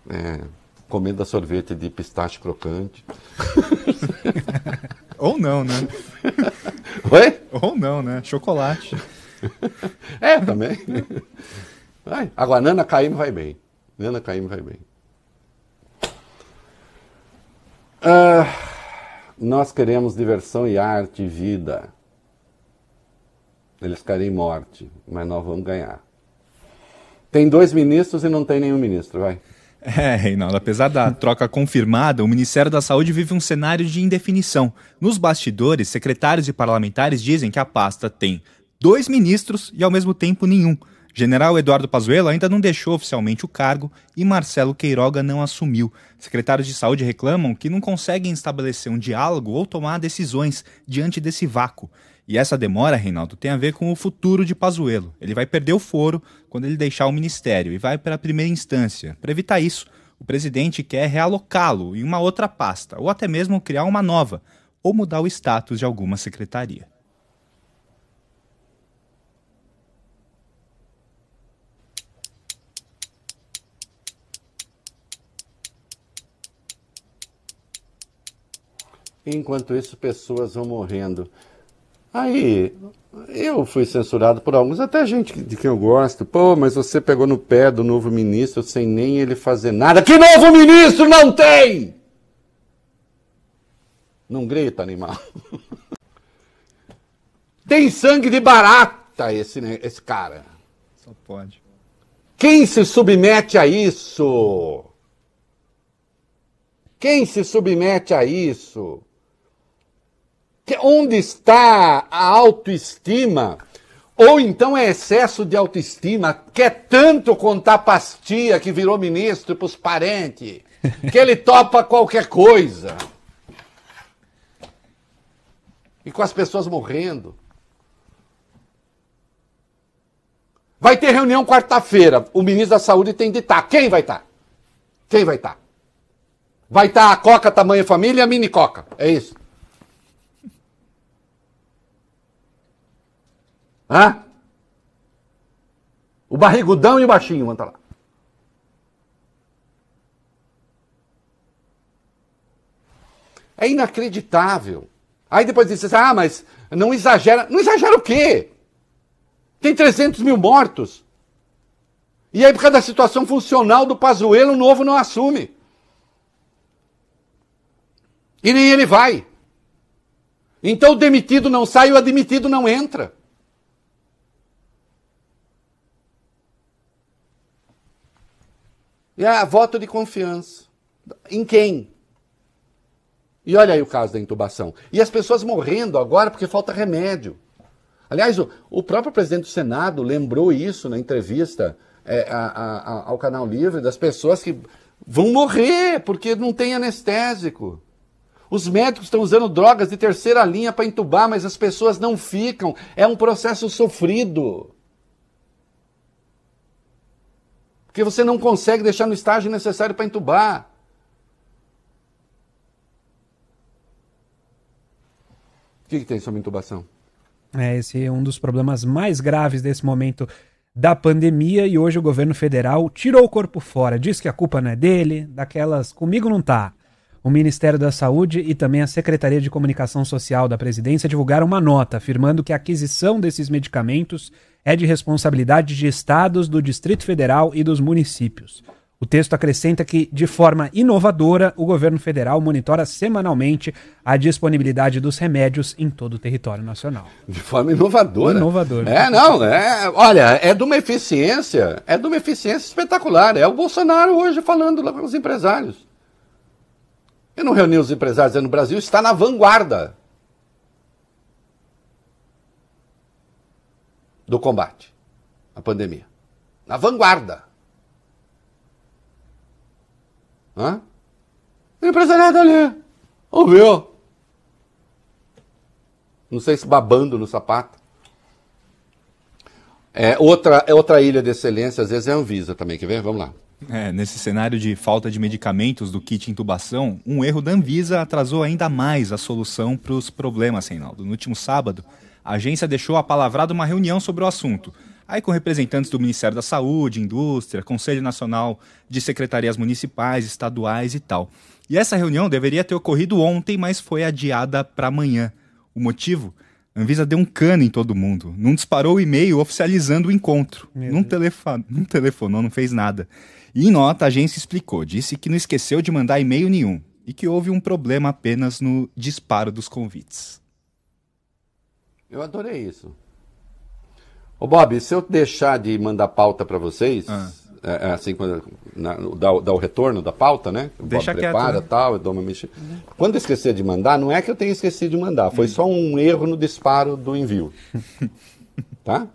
É, Comenda sorvete de pistache crocante. <laughs> Ou não, né? Oi? Ou não, né? Chocolate. É, também. Vai. Agora, Nana Caymmi vai bem. Nana Caymmi vai bem. Ah, nós queremos diversão e arte e vida. Eles querem morte, mas nós vamos ganhar. Tem dois ministros e não tem nenhum ministro, vai. <laughs> É, Reinaldo, apesar da troca confirmada, o Ministério da Saúde vive um cenário de indefinição. Nos bastidores, secretários e parlamentares dizem que a pasta tem dois ministros e ao mesmo tempo nenhum. General Eduardo Pazuello ainda não deixou oficialmente o cargo e Marcelo Queiroga não assumiu. Secretários de saúde reclamam que não conseguem estabelecer um diálogo ou tomar decisões diante desse vácuo. E essa demora, Reinaldo, tem a ver com o futuro de Pazuello. Ele vai perder o foro quando ele deixar o ministério e vai para a primeira instância. Para evitar isso, o presidente quer realocá-lo em uma outra pasta, ou até mesmo criar uma nova, ou mudar o status de alguma secretaria. Enquanto isso, pessoas vão morrendo. Aí, eu fui censurado por alguns, até gente de quem eu gosto. Pô, mas você pegou no pé do novo ministro sem nem ele fazer nada. Que novo ministro não tem? Não grita, animal. <laughs> Tem sangue de barata esse, esse cara. Só pode. Quem se submete a isso? Quem se submete a isso? Onde está a autoestima? Ou então é excesso de autoestima, quer tanto contar pastia que virou ministro para os parentes, <laughs> que ele topa qualquer coisa. E com as pessoas morrendo. Vai ter reunião quarta-feira. O ministro da Saúde tem de estar. Quem vai estar? Quem vai estar? Vai estar a Coca tamanho família e a mini Coca. É isso. Hã? O barrigudão e o baixinho estar lá. É inacreditável. Aí depois diz assim, ah, mas não exagera. Não exagera o quê? Tem 300 mil mortos. E aí, por causa da situação funcional do Pazuello, o novo não assume. E nem ele vai. Então o demitido não sai o admitido não entra. É voto de confiança. Em quem? E olha aí o caso da intubação. E as pessoas morrendo agora porque falta remédio. Aliás, o, o próprio presidente do Senado lembrou isso na entrevista é, a- a- ao Canal Livre, das pessoas que vão morrer porque não tem anestésico. Os médicos estão usando drogas de terceira linha para entubar, mas as pessoas não ficam. É um processo sofrido. Porque você não consegue deixar no estágio necessário para entubar. O que, que tem sobre intubação? É, esse é um dos problemas mais graves desse momento da pandemia e hoje o governo federal tirou o corpo fora, diz que a culpa não é dele, daquelas comigo não tá. O Ministério da Saúde e também a Secretaria de Comunicação Social da Presidência divulgaram uma nota afirmando que a aquisição desses medicamentos é de responsabilidade de estados, do Distrito Federal e dos municípios. O texto acrescenta que, de forma inovadora, o governo federal monitora semanalmente a disponibilidade dos remédios em todo o território nacional. De forma inovadora. Inovadora. É, não, é, olha, é de uma eficiência, é de uma eficiência espetacular. É o Bolsonaro hoje falando lá com os empresários. Eu não reuni os empresários dizendo, o Brasil está na vanguarda do combate à pandemia. Na vanguarda. Hã? O empresariado ali. Ouviu? Não sei se babando no sapato. É, outra, é outra ilha de excelência, às vezes é a Anvisa também, quer ver? Vamos lá. É, nesse cenário de falta de medicamentos do kit intubação, um erro da Anvisa atrasou ainda mais a solução para os problemas, Reinaldo. No último sábado, a agência deixou apalavrada uma reunião sobre o assunto. Aí com representantes do Ministério da Saúde, Indústria, Conselho Nacional de Secretarias Municipais, Estaduais e tal. E essa reunião deveria ter ocorrido ontem, mas foi adiada para amanhã. O motivo? A Anvisa deu um cano em todo mundo. Não disparou o e-mail oficializando o encontro. Não, telefo- não telefonou, não fez nada. E em nota, a agência explicou, disse que não esqueceu de mandar e-mail nenhum e que houve um problema apenas no disparo dos convites. Eu adorei isso. Ô Bob, se eu deixar de mandar pauta para vocês, Ah. é, é assim, quando, na, dá, dá o retorno da pauta, né? O Deixa Bob quieto, prepara né? tal, eu dou uma mexida. Quando eu esquecer de mandar, não é que eu tenha esquecido de mandar, foi só um erro no disparo do envio. <laughs> tá?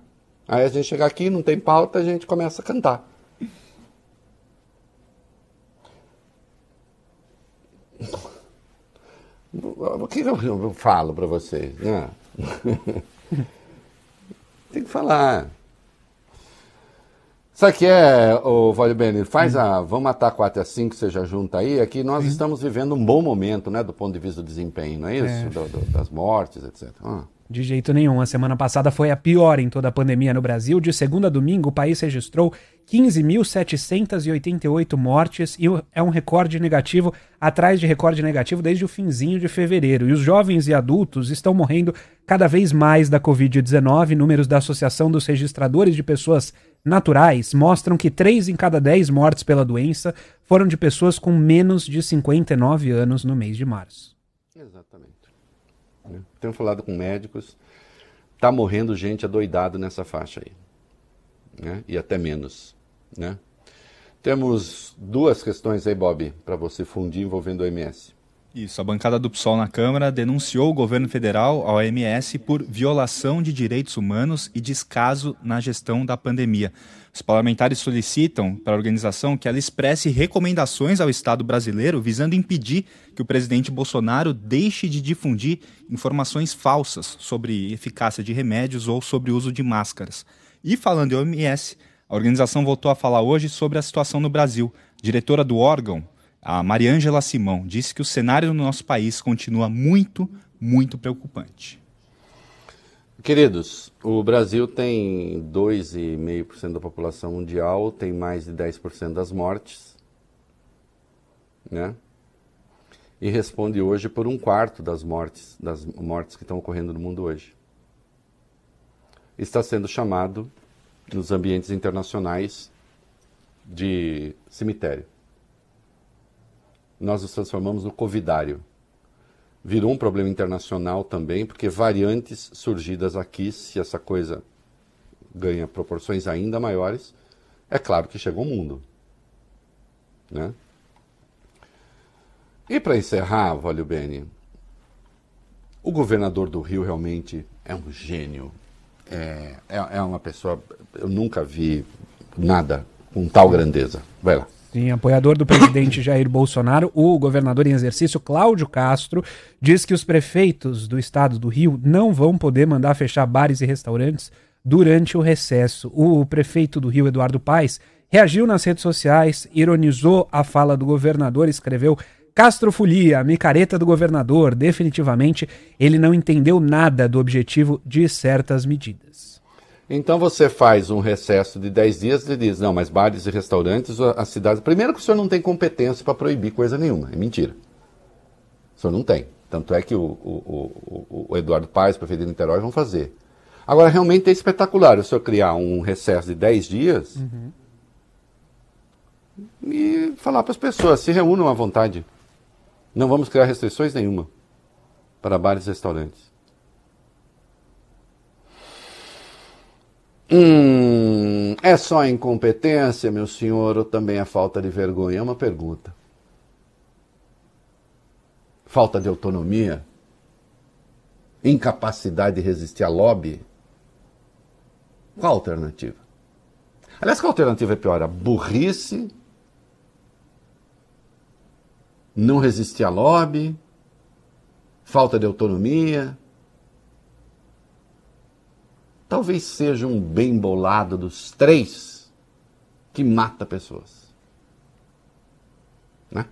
Aí a gente chega aqui, não tem pauta, a gente começa a cantar. <laughs> O que eu, eu falo para vocês? Né? <laughs> Tem que falar. Sabe o que é, o Vale Bene? Faz a. Vamos matar 4 a 5, você já junta aí. Aqui nós estamos vivendo um bom momento, né? Do ponto de vista do desempenho, não é isso? É. Do- do- das mortes, etc. Ah. De jeito nenhum. A semana passada foi a pior em toda a pandemia no Brasil. De segunda a domingo, o país registrou 15.788 mortes e é um recorde negativo, atrás de recorde negativo desde o finzinho de fevereiro. E os jovens e adultos estão morrendo cada vez mais da Covid-19. Números da Associação dos Registradores de Pessoas Naturais mostram que 3 em cada 10 mortes pela doença foram de pessoas com menos de 59 anos no mês de março. Exatamente. Tenho falado com médicos Tá morrendo gente adoidado nessa faixa aí. Né? E até menos. Né? Temos duas questões aí, Bob, para você fundir envolvendo o OMS. Isso, a bancada do PSOL na Câmara denunciou o governo federal, a OMS, por violação de direitos humanos e descaso na gestão da pandemia. Os parlamentares solicitam para a organização que ela expresse recomendações ao Estado brasileiro visando impedir que o presidente Bolsonaro deixe de difundir informações falsas sobre eficácia de remédios ou sobre uso de máscaras. E falando em OMS, a organização voltou a falar hoje sobre a situação no Brasil. Diretora do órgão, a Mariângela Simão disse que o cenário no nosso país continua muito, muito preocupante. Queridos, o Brasil tem 2,5% da população mundial, tem mais de 10% das mortes, né? E responde hoje por um quarto das mortes, das mortes que estão ocorrendo no mundo hoje. Está sendo chamado nos ambientes internacionais de cemitério nós nos transformamos no covidário. Virou um problema internacional também, porque variantes surgidas aqui, se essa coisa ganha proporções ainda maiores, é claro que chegou o mundo. Né? E para encerrar, Valio Bene, o governador do Rio realmente é um gênio. É, é, é uma pessoa. Eu nunca vi nada com tal grandeza. Vai lá. Sim, apoiador do presidente <coughs> Jair Bolsonaro, o governador em exercício Cláudio Castro diz que os prefeitos do estado do Rio não vão poder mandar fechar bares e restaurantes durante o recesso. O prefeito do Rio, Eduardo Paes, reagiu nas redes sociais, ironizou a fala do governador, escreveu Castro Folia, micareta do governador, definitivamente ele não entendeu nada do objetivo de certas medidas. Então você faz um recesso de 10 dias e diz, não, mas bares e restaurantes, a cidade. Primeiro que o senhor não tem competência para proibir coisa nenhuma, é mentira. O senhor não tem. Tanto é que o, o, o, o Eduardo Paes, prefeito de Niterói, vão fazer. Agora, realmente é espetacular o senhor criar um recesso de 10 dias uhum. e falar para as pessoas, se reúnam à vontade. Não vamos criar restrições nenhuma para bares e restaurantes. Hum, é só incompetência, meu senhor, ou também é falta de vergonha? É uma pergunta. Falta de autonomia? Incapacidade de resistir a lobby? Qual a alternativa? Aliás, qual a alternativa é pior? A burrice? Não resistir a lobby? Falta de autonomia? Talvez seja um bem bolado dos três que mata pessoas. Né?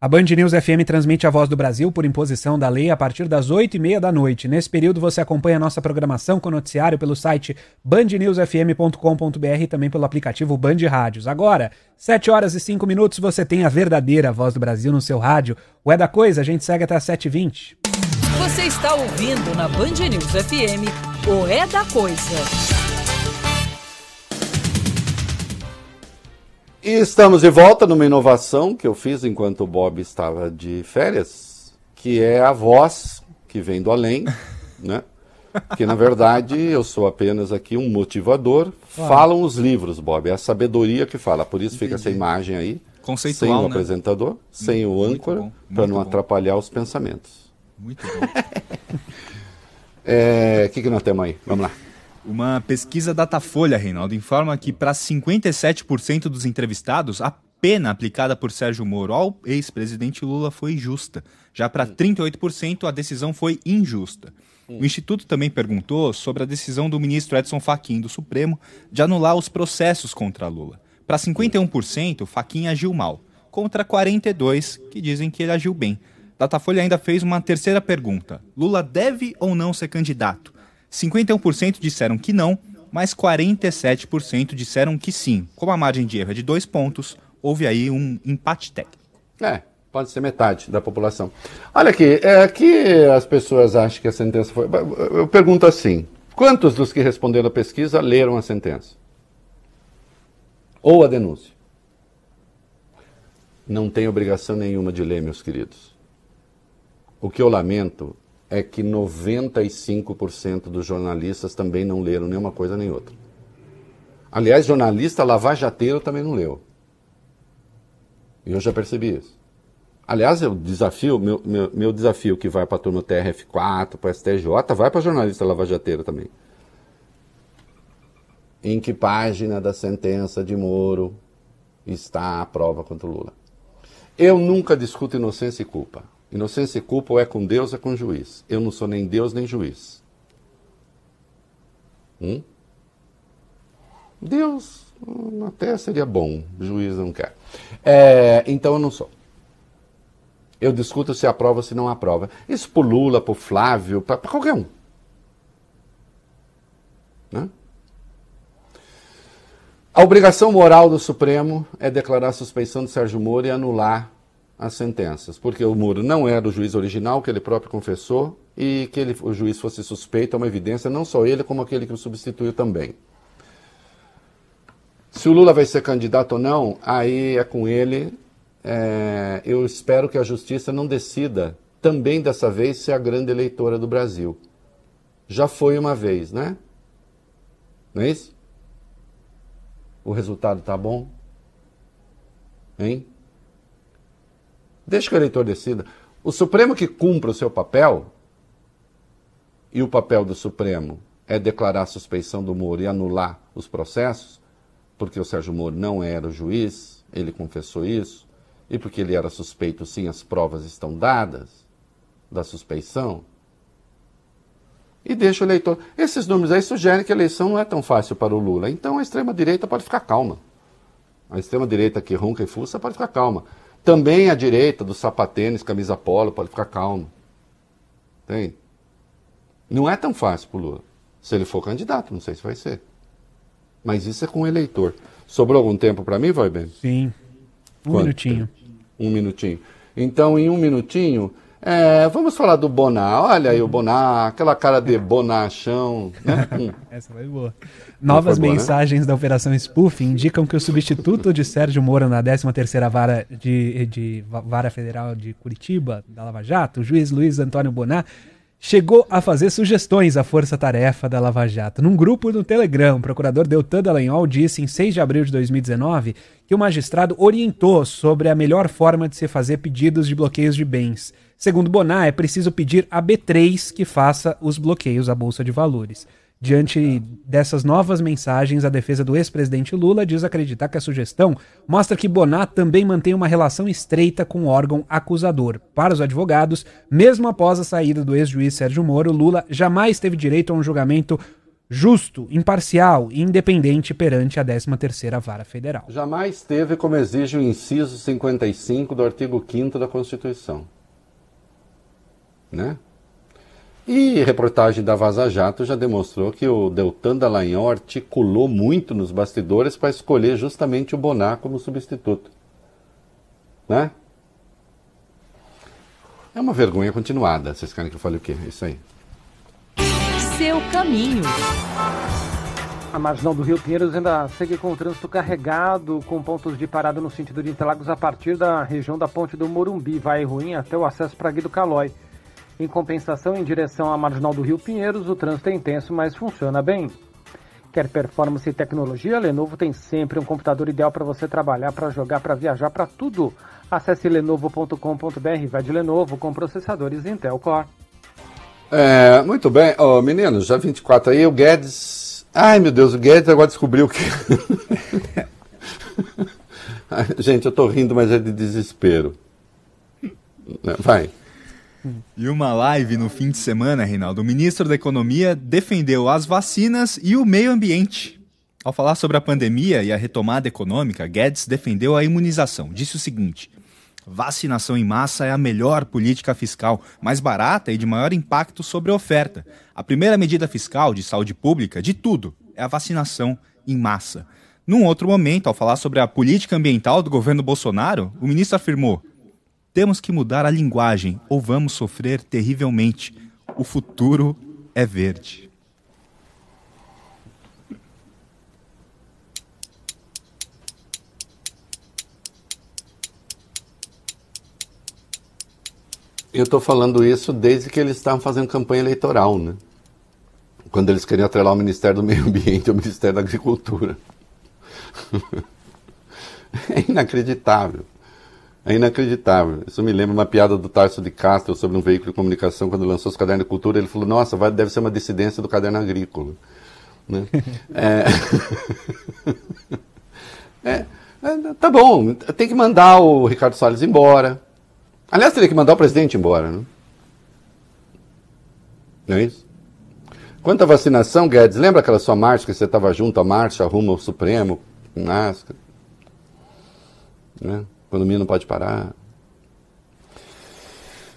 A Band News FM transmite a Voz do Brasil por imposição da lei a partir das 8 e meia da noite. Nesse período você acompanha a nossa programação com noticiário pelo site bandnewsfm.com.br e também pelo aplicativo Band Rádios. Agora, 7 horas e 5 minutos, você tem a verdadeira Voz do Brasil no seu rádio. O É da Coisa, a gente segue até as 7h20. Você está ouvindo na Band News FM o É da Coisa. E estamos de volta numa inovação que eu fiz enquanto o Bob estava de férias, que é a voz que vem do além, <laughs> né? Que na verdade eu sou apenas aqui um motivador. Falam os livros, Bob, é a sabedoria que fala. Por isso Entendi. fica essa imagem aí, Conceitual, sem o né? apresentador, sem o âncora, para não bom. atrapalhar os pensamentos. Muito bom. O <laughs> é, que, que nós temos aí? Vamos lá. Uma pesquisa Datafolha, Reinaldo, informa que para 57% dos entrevistados, a pena aplicada por Sérgio Moro ao ex-presidente Lula foi justa. Já para 38%, a decisão foi injusta. O Instituto também perguntou sobre a decisão do ministro Edson Fachin do Supremo de anular os processos contra Lula. Para 51%, Fachin agiu mal, contra 42% que dizem que ele agiu bem. Datafolha ainda fez uma terceira pergunta: Lula deve ou não ser candidato? 51% disseram que não, mas 47% disseram que sim. Como a margem de erro é de dois pontos, houve aí um empate técnico. É, pode ser metade da população. Olha aqui, é aqui as pessoas acham que a sentença foi. Eu pergunto assim: quantos dos que responderam a pesquisa leram a sentença? Ou a denúncia? Não tem obrigação nenhuma de ler, meus queridos. O que eu lamento é que 95% dos jornalistas também não leram nenhuma coisa nem outra. Aliás, jornalista lavajateiro também não leu. E eu já percebi isso. Aliás, o desafio, meu, meu, meu desafio que vai para a turma TRF4, para STJ, vai para jornalista lavajateiro também. Em que página da sentença de Moro está a prova contra o Lula? Eu nunca discuto inocência e culpa. Inocência e culpa ou é com Deus ou é com o juiz. Eu não sou nem Deus nem juiz. Hum? Deus até seria bom, juiz não quer. É, então eu não sou. Eu discuto se aprova ou se não aprova. Isso para Lula, para Flávio, para qualquer um. Né? A obrigação moral do Supremo é declarar a suspeição de Sérgio Moro e anular as sentenças, porque o Moro não era o juiz original, que ele próprio confessou, e que ele, o juiz fosse suspeito é uma evidência, não só ele, como aquele que o substituiu também. Se o Lula vai ser candidato ou não, aí é com ele. É, eu espero que a justiça não decida também dessa vez ser a grande eleitora do Brasil. Já foi uma vez, né? Não é isso? O resultado tá bom? Hein? Deixa que o eleitor decida. O Supremo que cumpra o seu papel, e o papel do Supremo é declarar a suspeição do Moro e anular os processos, porque o Sérgio Moro não era o juiz, ele confessou isso, e porque ele era suspeito, sim, as provas estão dadas da suspeição. E deixa o eleitor. Esses números aí sugerem que a eleição não é tão fácil para o Lula. Então a extrema-direita pode ficar calma. A extrema-direita que ronca e fuça pode ficar calma. Também a direita do sapatênis, camisa polo, pode ficar calma. Tem? Não é tão fácil para o Lula. Se ele for candidato, não sei se vai ser. Mas isso é com o eleitor. Sobrou algum tempo para mim, vai bem? Sim. Um Quanto minutinho. Um minutinho. Então, em um minutinho, é, vamos falar do Boná. Olha aí o Boná, aquela cara de bonachão. Né? <laughs> Hum. Essa foi boa. Novas boa, né? mensagens da Operação Spoof indicam que o substituto de Sérgio Moro na 13ª Vara de, de Vara Federal de Curitiba, da Lava Jato, o juiz Luiz Antônio Boná, chegou a fazer sugestões à força-tarefa da Lava Jato. Num grupo no Telegram, o procurador Deltan Dallagnol disse em 6 de abril de 2019 que o magistrado orientou sobre a melhor forma de se fazer pedidos de bloqueios de bens. Segundo Boná, é preciso pedir a B3 que faça os bloqueios à Bolsa de Valores. Diante dessas novas mensagens, a defesa do ex-presidente Lula diz acreditar que a sugestão mostra que Boná também mantém uma relação estreita com o órgão acusador. Para os advogados, mesmo após a saída do ex-juiz Sérgio Moro, Lula jamais teve direito a um julgamento justo, imparcial e independente perante a 13ª Vara Federal. Jamais teve como exige o inciso 55 do artigo 5 da Constituição. Né? E reportagem da Vaza Jato já demonstrou que o Deltan Dallagnol articulou muito nos bastidores para escolher justamente o Bonar como substituto. Né? É uma vergonha continuada. Vocês querem que eu fale o quê? É Isso aí. Seu caminho. A marginal do Rio Pinheiros ainda segue com o trânsito carregado, com pontos de parada no sentido de Interlagos a partir da região da ponte do Morumbi. Vai ruim até o acesso para Guido Calói. Em compensação, em direção à marginal do Rio Pinheiros, o trânsito é intenso, mas funciona bem. Quer performance e tecnologia? Lenovo tem sempre um computador ideal para você trabalhar, para jogar, para viajar, para tudo. Acesse lenovo.com.br, vai de Lenovo com processadores Intel Core. É, muito bem. Ô, meninos, já 24 aí, o Guedes. Ai, meu Deus, o Guedes agora descobriu que. <laughs> Gente, eu tô rindo, mas é de desespero. Vai. E uma live no fim de semana, Reinaldo, o ministro da Economia defendeu as vacinas e o meio ambiente. Ao falar sobre a pandemia e a retomada econômica, Guedes defendeu a imunização. Disse o seguinte: vacinação em massa é a melhor política fiscal, mais barata e de maior impacto sobre a oferta. A primeira medida fiscal de saúde pública de tudo é a vacinação em massa. Num outro momento, ao falar sobre a política ambiental do governo Bolsonaro, o ministro afirmou: temos que mudar a linguagem ou vamos sofrer terrivelmente. O futuro é verde. Eu estou falando isso desde que eles estavam fazendo campanha eleitoral, né? Quando eles queriam atrelar o Ministério do Meio Ambiente <laughs> ao Ministério da Agricultura. <laughs> é inacreditável. É inacreditável. Isso me lembra uma piada do Tarso de Castro sobre um veículo de comunicação quando lançou os cadernos de cultura. Ele falou: Nossa, vai, deve ser uma dissidência do caderno agrícola. Né? <laughs> é... <laughs> é, é, tá bom, tem que mandar o Ricardo Salles embora. Aliás, teria que mandar o presidente embora. Né? Não é isso? Quanto à vacinação, Guedes, lembra aquela sua marcha que você estava junto à marcha rumo ao Supremo, máscara? Né? Economia não pode parar.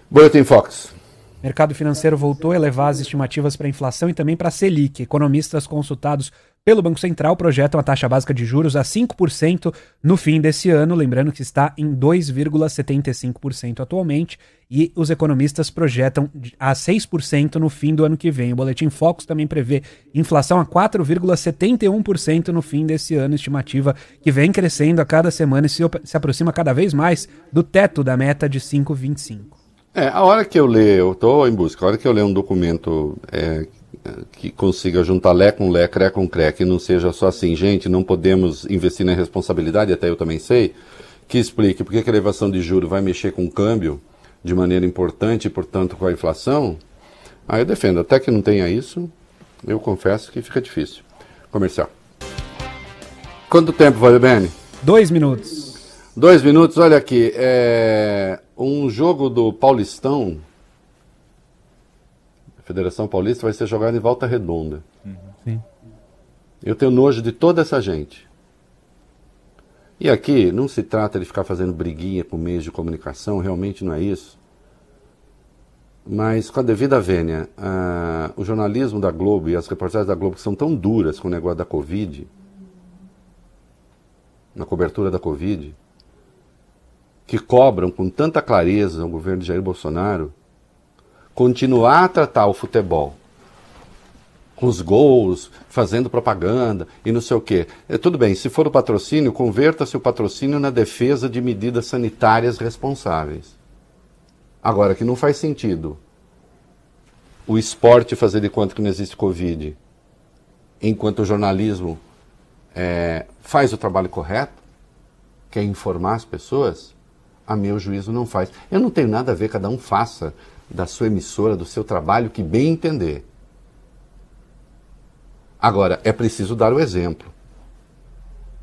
Boletim Fox. Mercado financeiro voltou a elevar as estimativas para a inflação e também para a Selic. Economistas consultados pelo Banco Central projetam a taxa básica de juros a 5% no fim desse ano, lembrando que está em 2,75% atualmente, e os economistas projetam a 6% no fim do ano que vem. O Boletim Focus também prevê inflação a 4,71% no fim desse ano, estimativa que vem crescendo a cada semana e se, se aproxima cada vez mais do teto da meta de 5,25%. É, a hora que eu ler, eu estou em busca, a hora que eu ler um documento é, que consiga juntar Lé com Lé, Cré com Cré, que não seja só assim, gente, não podemos investir na responsabilidade, até eu também sei, que explique por que a elevação de juros vai mexer com o câmbio de maneira importante e, portanto, com a inflação, aí eu defendo. Até que não tenha isso, eu confesso que fica difícil. Comercial. Quanto tempo, Vale Bene? Dois minutos. Dois minutos, olha aqui. É um jogo do Paulistão, Federação Paulista, vai ser jogado em volta redonda. Sim. Eu tenho nojo de toda essa gente. E aqui não se trata de ficar fazendo briguinha com meios de comunicação, realmente não é isso. Mas, com a devida vênia, o jornalismo da Globo e as reportagens da Globo que são tão duras com o negócio da Covid, na cobertura da Covid, que cobram com tanta clareza o governo de Jair Bolsonaro continuar a tratar o futebol com os gols, fazendo propaganda e não sei o quê. É, tudo bem, se for o patrocínio, converta-se o patrocínio na defesa de medidas sanitárias responsáveis. Agora, que não faz sentido o esporte fazer de conta que não existe Covid, enquanto o jornalismo é, faz o trabalho correto, que é informar as pessoas, a meu juízo não faz. Eu não tenho nada a ver, cada um faça da sua emissora, do seu trabalho, que bem entender. Agora, é preciso dar o exemplo.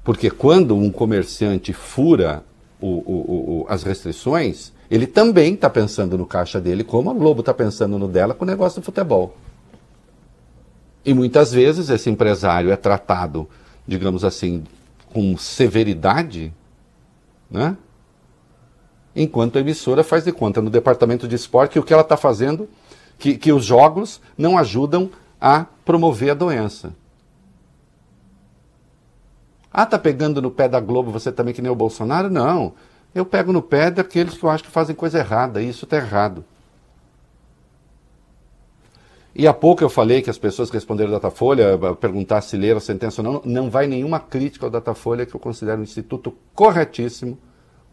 Porque quando um comerciante fura o, o, o, as restrições, ele também está pensando no caixa dele, como a Globo está pensando no dela com o negócio do futebol. E muitas vezes esse empresário é tratado, digamos assim, com severidade, né? Enquanto a emissora faz de conta no departamento de esporte que o que ela está fazendo, que, que os jogos não ajudam a promover a doença. Ah, tá pegando no pé da Globo você também que nem o Bolsonaro? Não. Eu pego no pé daqueles que eu acho que fazem coisa errada, e isso está errado. E há pouco eu falei que as pessoas que responderam Datafolha, perguntar se leram a sentença ou não, não vai nenhuma crítica ao Datafolha, que eu considero um instituto corretíssimo,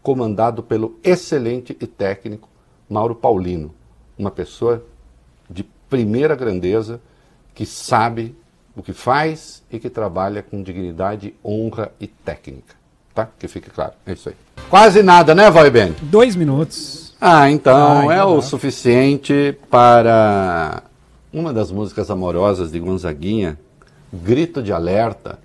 comandado pelo excelente e técnico Mauro Paulino, uma pessoa de primeira grandeza que sabe o que faz e que trabalha com dignidade, honra e técnica. Tá? Que fique claro. É isso aí. Quase nada, né, Vai Ben? Dois minutos. Ah, então ah, é o suficiente para uma das músicas amorosas de Gonzaguinha, Grito de Alerta,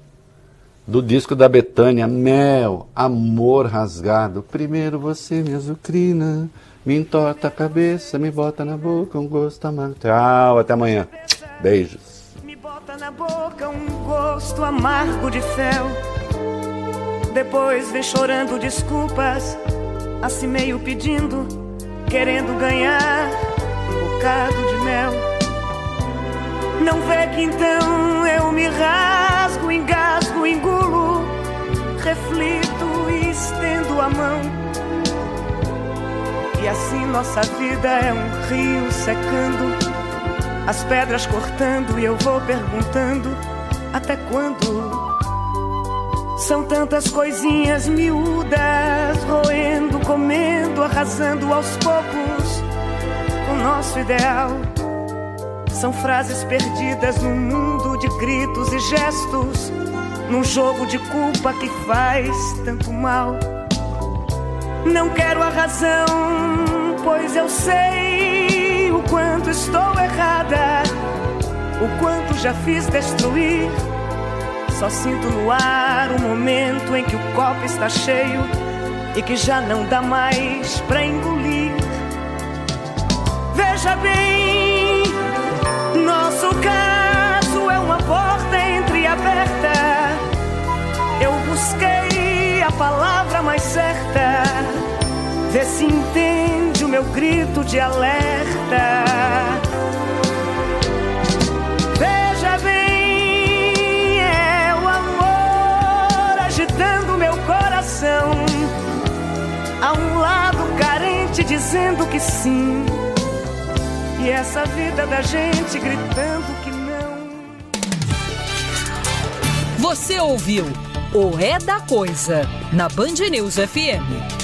do disco da Betânia, Mel, Amor Rasgado. Primeiro você me azucrina, me entorta a cabeça, me bota na boca um gosto amargo. Tchau, até amanhã. Beijos. Me bota na boca um gosto amargo de fel. Depois vem chorando desculpas, assim meio pedindo, querendo ganhar um bocado de mel. Não vê que então eu me rasgo, engasgo, engulo, reflito e estendo a mão. E assim nossa vida é um rio secando, as pedras cortando e eu vou perguntando até quando. São tantas coisinhas miúdas, roendo, comendo, arrasando aos poucos nosso ideal. São frases perdidas num mundo de gritos e gestos, num jogo de culpa que faz tanto mal. Não quero a razão, pois eu sei o quanto estou errada, o quanto já fiz destruir. Só sinto no ar o momento em que o copo está cheio e que já não dá mais pra engolir. Veja bem, busquei a palavra mais certa. Vê se entende o meu grito de alerta. Veja bem, é o amor agitando meu coração. Há um lado carente dizendo que sim. E essa vida da gente gritando que não. Você ouviu o É da Coisa na Band News FM.